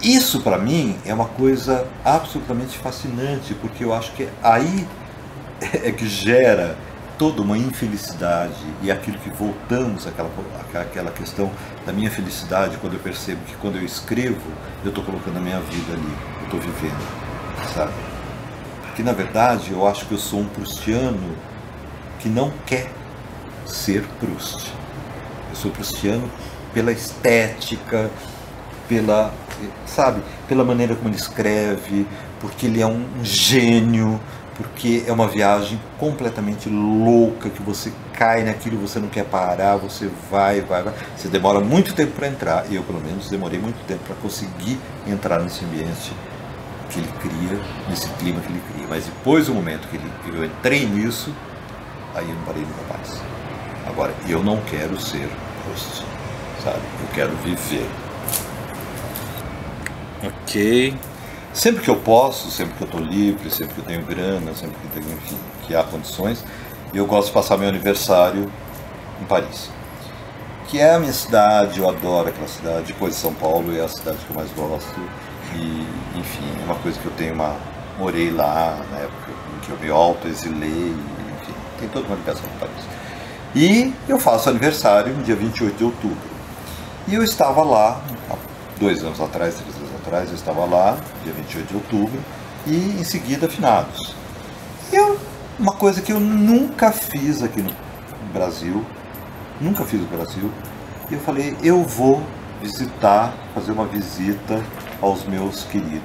Isso para mim é uma coisa absolutamente fascinante, porque eu acho que aí [LAUGHS] é que gera toda uma infelicidade e aquilo que voltamos àquela, àquela questão da minha felicidade quando eu percebo que quando eu escrevo eu estou colocando a minha vida ali, eu estou vivendo, sabe? que na verdade eu acho que eu sou um prustiano que não quer ser Proust. Eu sou prustiano pela estética, pela, sabe, pela maneira como ele escreve, porque ele é um gênio, porque é uma viagem completamente louca que você cai naquilo, você não quer parar, você vai, vai, vai. Você demora muito tempo para entrar. Eu, pelo menos, demorei muito tempo para conseguir entrar nesse ambiente que ele cria, nesse clima que ele cria. Mas depois do momento que, ele, que eu entrei nisso, aí eu não parei nunca mais. Agora, eu não quero ser host, sabe? Eu quero viver. Ok. Sempre que eu posso, sempre que eu estou livre, sempre que eu tenho grana, sempre que, tenho, enfim, que há condições, eu gosto de passar meu aniversário em Paris. Que é a minha cidade, eu adoro aquela cidade, depois de São Paulo é a cidade que eu mais gosto e, enfim, é uma coisa que eu tenho uma. Morei lá na época em que eu me auto-exilei, enfim, tem toda uma ligação com Paris. E eu faço aniversário no dia 28 de outubro. E eu estava lá, dois anos atrás, três atrás, eu estava lá, dia 28 de outubro, e em seguida finados. Eu, uma coisa que eu nunca fiz aqui no Brasil, nunca fiz no Brasil, e eu falei, eu vou visitar, fazer uma visita aos meus queridos.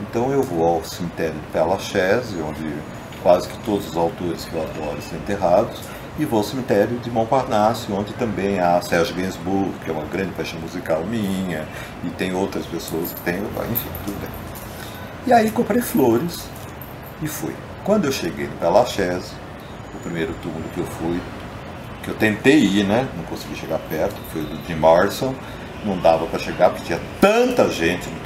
Então eu vou ao cemitério de Père Lachaise, onde quase que todos os autores que eu adoro estão enterrados, e vou ao cemitério de Montparnasse, onde também há Serge Gainsbourg, que é uma grande paixão musical minha, e tem outras pessoas que têm, enfim, tudo bem. E aí comprei flores e fui. Quando eu cheguei no Belachese, o primeiro túmulo que eu fui, que eu tentei ir, né? Não consegui chegar perto, foi o Jim Morrison. Não dava para chegar porque tinha tanta gente de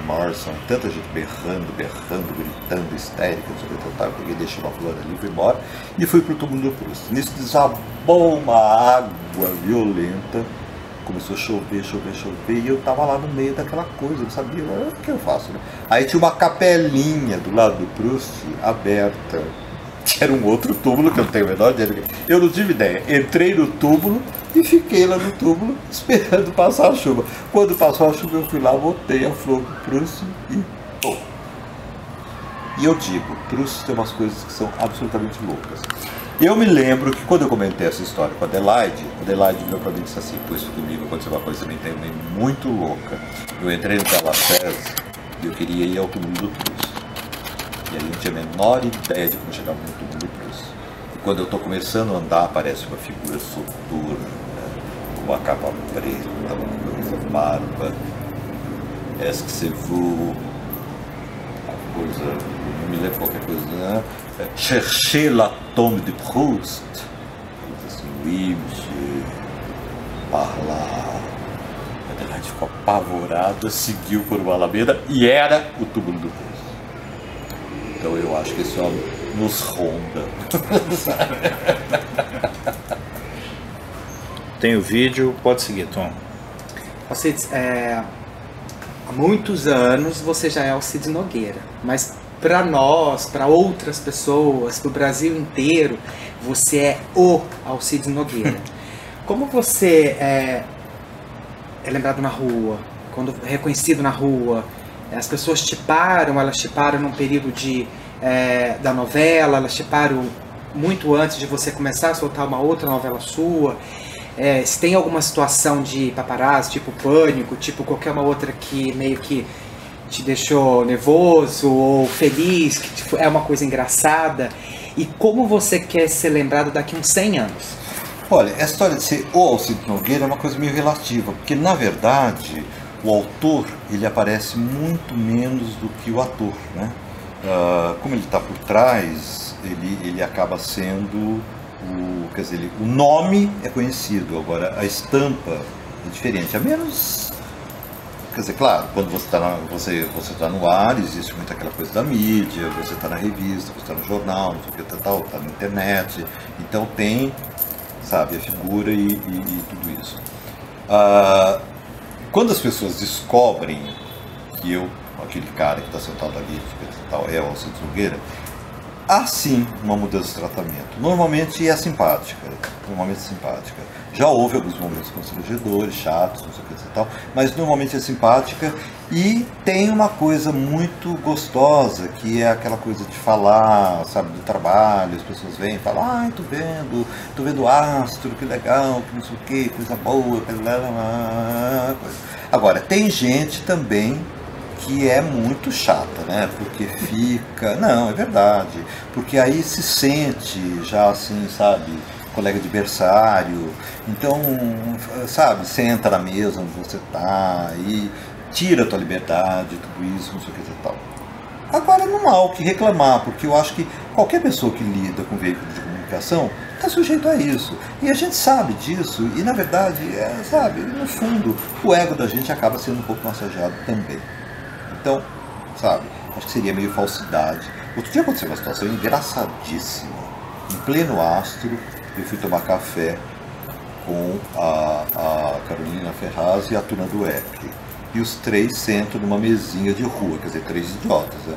Morrison, tanta gente berrando, berrando, gritando, histérica, não sei o que, eu peguei, deixei uma flor ali, fui embora e fui pro túmulo do Proust. Nisso desabou uma água violenta começou a chover, chover, chover, e eu tava lá no meio daquela coisa, não sabia o que eu faço, né? Aí tinha uma capelinha do lado do Proust aberta, que era um outro túmulo que eu não tenho a menor ideia. Eu não tive ideia. Entrei no túmulo e fiquei lá no túmulo [LAUGHS] esperando passar a chuva. Quando passou a chuva, eu fui lá, botei a flor pro Proust e. Oh. E eu digo, Proust tem umas coisas que são absolutamente loucas. Eu me lembro que quando eu comentei essa história com a Adelaide, a Adelaide virou para mim e disse assim, pô, isso comigo aconteceu uma coisa também muito louca. Eu entrei no Calafés e eu queria ir ao túmulo do Proust. E eu não tinha a menor ideia de como chegar túmulo do Proust. E quando eu estou começando a andar, aparece uma figura soturna, com uma capa preta, uma coisa barba. Est-ce coisa, não me lembro qualquer coisa, né? chercher la tombe de Proust. Assim, oui, monsieur, par lá. A Adelaide ficou apavorada, seguiu por uma alameda e era o túmulo do Proust. Então eu acho que esse homem nos ronda. [LAUGHS] Tem o vídeo, pode seguir, Tom. Você, é, há muitos anos você já é o Cid Nogueira, mas para nós, para outras pessoas, para o Brasil inteiro, você é o Alcides Nogueira. [LAUGHS] Como você é, é, lembrado na rua, quando é reconhecido na rua, as pessoas te param, elas te param num período de, é, da novela, elas te param muito antes de você começar a soltar uma outra novela sua. É, se tem alguma situação de paparazzi, tipo pânico, tipo qualquer uma outra que meio que te deixou nervoso ou feliz, que tipo, é uma coisa engraçada? E como você quer ser lembrado daqui uns 100 anos? Olha, a história de ser o Alcides Nogueira é uma coisa meio relativa, porque na verdade o autor ele aparece muito menos do que o ator, né? Uh, como ele está por trás, ele, ele acaba sendo o, quer dizer, ele, o nome é conhecido, agora a estampa é diferente, a menos Quer dizer, claro, quando você está você, você tá no ar, existe muito aquela coisa da mídia, você está na revista, você está no jornal, não sei o que, tal, está na internet, então tem, sabe, a figura e, e, e tudo isso. Ah, quando as pessoas descobrem que eu, aquele cara que está sentado ali, tal, é o Alcides Nogueira, há sim uma mudança de tratamento. Normalmente é simpática, normalmente é simpática. Já houve alguns momentos constrangedores, chatos, não sei o que e tal, mas normalmente é simpática e tem uma coisa muito gostosa, que é aquela coisa de falar, sabe, do trabalho, as pessoas vêm e falam, ai, tô vendo, tô vendo astro, que legal, que não sei o que, coisa boa, coisa. Agora, tem gente também que é muito chata, né? Porque fica. Não, é verdade. Porque aí se sente já assim, sabe? colega de. Então, sabe, senta na mesa onde você está e tira a tua liberdade, tudo isso, não sei o que e tal. Agora não há o que reclamar, porque eu acho que qualquer pessoa que lida com veículos de comunicação está sujeito a isso. E a gente sabe disso, e na verdade, é, sabe, no fundo, o ego da gente acaba sendo um pouco massageado também. Então, sabe, acho que seria meio falsidade. Outro dia aconteceu uma situação engraçadíssima. Em pleno astro, eu fui tomar café com a, a Carolina Ferraz e a Tuna Dueck. E os três sentam numa mesinha de rua, quer dizer, três idiotas, né?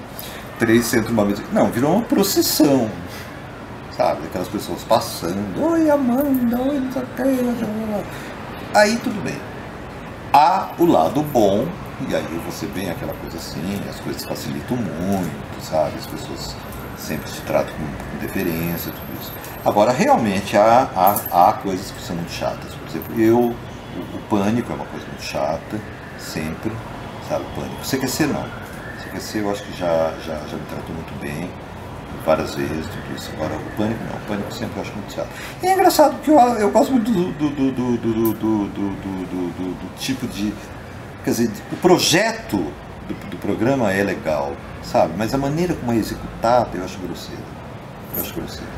Três sentam numa mesinha. Não, virou uma procissão. Sabe? Aquelas pessoas passando. Oi, Amanda, oi, não sei o que. Aí tudo bem. Há o lado bom, e aí você vê aquela coisa assim, as coisas facilitam muito, sabe? As pessoas sempre te tratam com, deferência, tudo isso. Agora, realmente, há, há, há coisas que são muito chatas. Por exemplo, eu, o, o pânico é uma coisa muito chata, sempre, sabe, o pânico. CQC não. CQC eu acho que já, já, já me tratou muito bem, várias vezes, tudo isso. Agora, o pânico não, o pânico sempre eu acho muito chato. E é engraçado porque eu, eu gosto muito do, do, do, do, do, do, do, do, do tipo de. Quer dizer, o projeto do, do programa é legal sabe? Mas a maneira como é executada eu acho grosseira. Eu acho grosseira.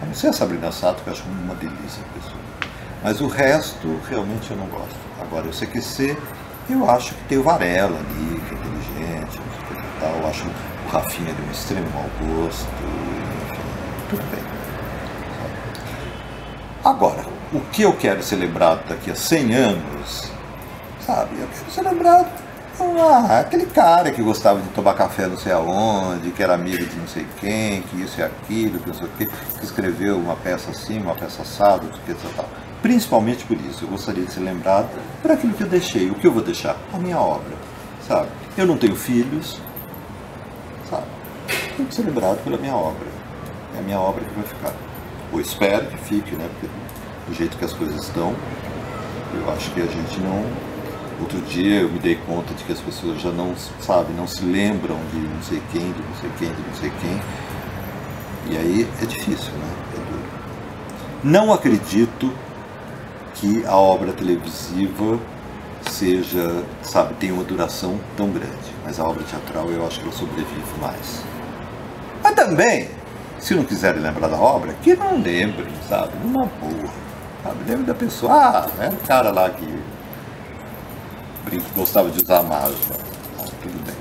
A não ser a Sabrina Sato, que eu acho uma delícia a pessoa. Mas o resto, realmente, eu não gosto. Agora, o CQC, eu acho que tem o Varela ali, que é inteligente, tal. Eu acho o Rafinha de um extremo mau gosto, enfim, tudo bem. Agora, o que eu quero ser lembrado daqui a 100 anos, sabe? Eu quero ser lembrado ah, aquele cara que gostava de tomar café não sei aonde, que era amigo de não sei quem, que isso e aquilo, que não sei o quê, que escreveu uma peça assim, uma peça assada, que. Tal. Principalmente por isso, eu gostaria de ser lembrado por aquilo que eu deixei. O que eu vou deixar? A minha obra, sabe? Eu não tenho filhos, sabe? Tenho que ser lembrado pela minha obra. É a minha obra que vai ficar. Ou espero que fique, né? Porque do jeito que as coisas estão, eu acho que a gente não Outro dia eu me dei conta de que as pessoas já não, sabe, não se lembram de não sei quem, de não sei quem, de não sei quem. E aí é difícil, né? É duro. Não acredito que a obra televisiva seja, sabe, tenha uma duração tão grande. Mas a obra teatral eu acho que ela sobrevive mais. Mas também, se não quiserem lembrar da obra, que não lembrem, sabe? Numa boa. Sabe? Lembre da pessoa. Ah, é o cara lá que gostava de usar mágica. Ah, tudo bem.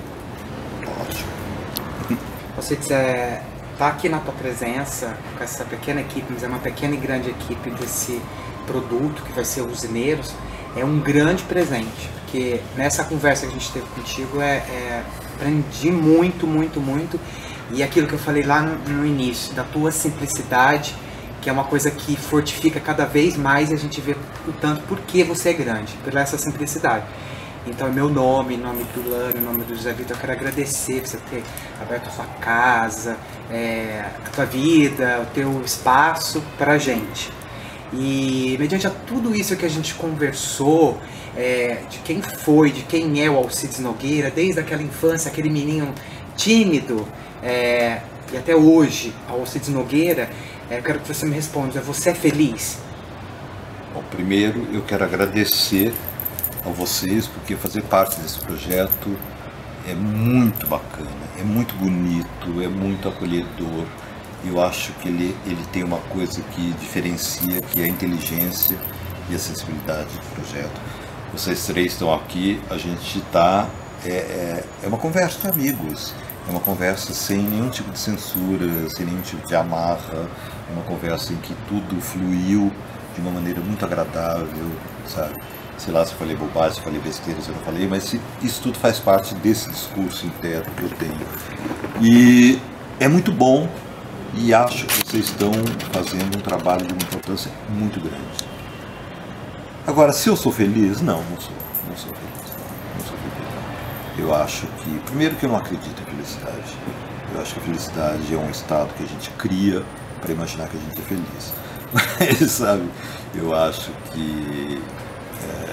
Ótimo. Você quiser estar tá aqui na tua presença, com essa pequena equipe, mas é uma pequena e grande equipe desse produto que vai ser Usineiros, é um grande presente. Porque nessa conversa que a gente teve contigo, é, é aprendi muito, muito, muito. E aquilo que eu falei lá no, no início, da tua simplicidade, que é uma coisa que fortifica cada vez mais e a gente vê o tanto por que você é grande, pela essa simplicidade. Então, é meu nome, em nome do Lano, em nome do José Vitor, eu quero agradecer por você ter aberto a sua casa, é, a tua vida, o teu espaço para a gente. E mediante a tudo isso que a gente conversou, é, de quem foi, de quem é o Alcides Nogueira, desde aquela infância, aquele menino tímido, é, e até hoje, Alcides Nogueira, é, eu quero que você me responda, você é feliz? Bom, primeiro eu quero agradecer a vocês, porque fazer parte desse projeto é muito bacana, é muito bonito, é muito acolhedor. Eu acho que ele, ele tem uma coisa que diferencia, que é a inteligência e a sensibilidade do projeto. Vocês três estão aqui, a gente está. É, é, é uma conversa de amigos, é uma conversa sem nenhum tipo de censura, sem nenhum tipo de amarra, é uma conversa em que tudo fluiu de uma maneira muito agradável, sabe? Sei lá se falei bobagem, se falei besteira, se eu não falei, mas isso tudo faz parte desse discurso interno que eu tenho. E é muito bom e acho que vocês estão fazendo um trabalho de uma importância muito grande. Agora, se eu sou feliz, não, não sou. Não sou feliz. Não sou feliz. Eu acho que, primeiro que eu não acredito em felicidade. Eu acho que a felicidade é um estado que a gente cria para imaginar que a gente é feliz. [LAUGHS] Mas, sabe, eu acho que é,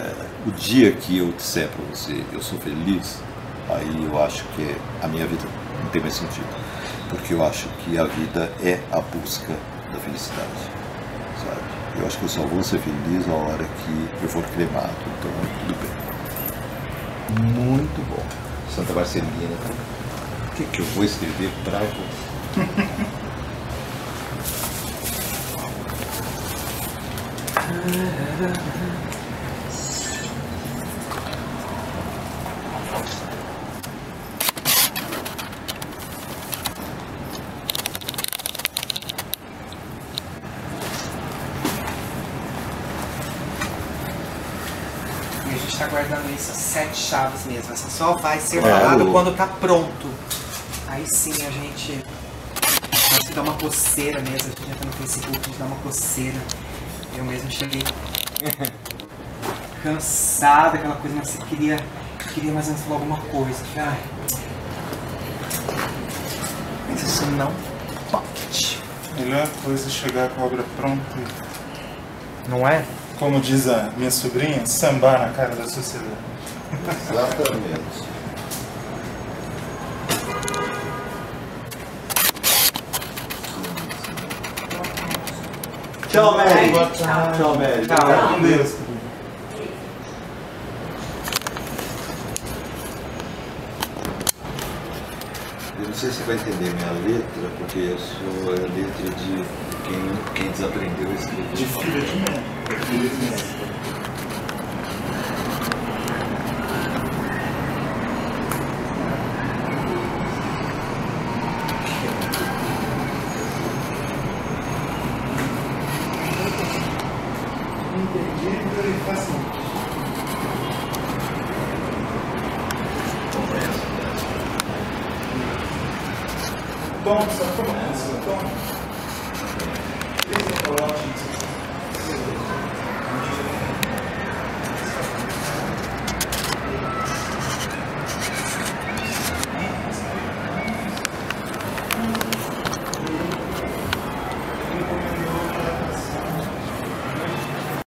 o dia que eu disser para você eu sou feliz, aí eu acho que a minha vida não tem mais sentido. Porque eu acho que a vida é a busca da felicidade. Sabe? Eu acho que eu só vou ser feliz na hora que eu for cremado. Então, tudo bem. Muito bom. Santa Marcelina. O que, que eu vou escrever para você? [LAUGHS] guardando isso sete chaves mesmo. Essa só vai ser falado é, quando tá pronto. Aí sim a gente. Acho que dá uma coceira mesmo. A gente entra no Facebook, a gente dá uma coceira. Eu mesmo cheguei [LAUGHS] cansado, aquela coisa, mas você queria, queria mais antes falar alguma coisa. Ai. Mas isso não pode. Melhor coisa é chegar com a obra pronta. Não é? como diz a minha sobrinha, sambar na cara da sociedade. Exatamente. Tchau, Mary. Tchau, Mary. Tchau. Com Deus. Eu não sei se você vai entender minha letra, porque eu sou a letra de quem, quem desaprendeu a escrever. De filha de médico.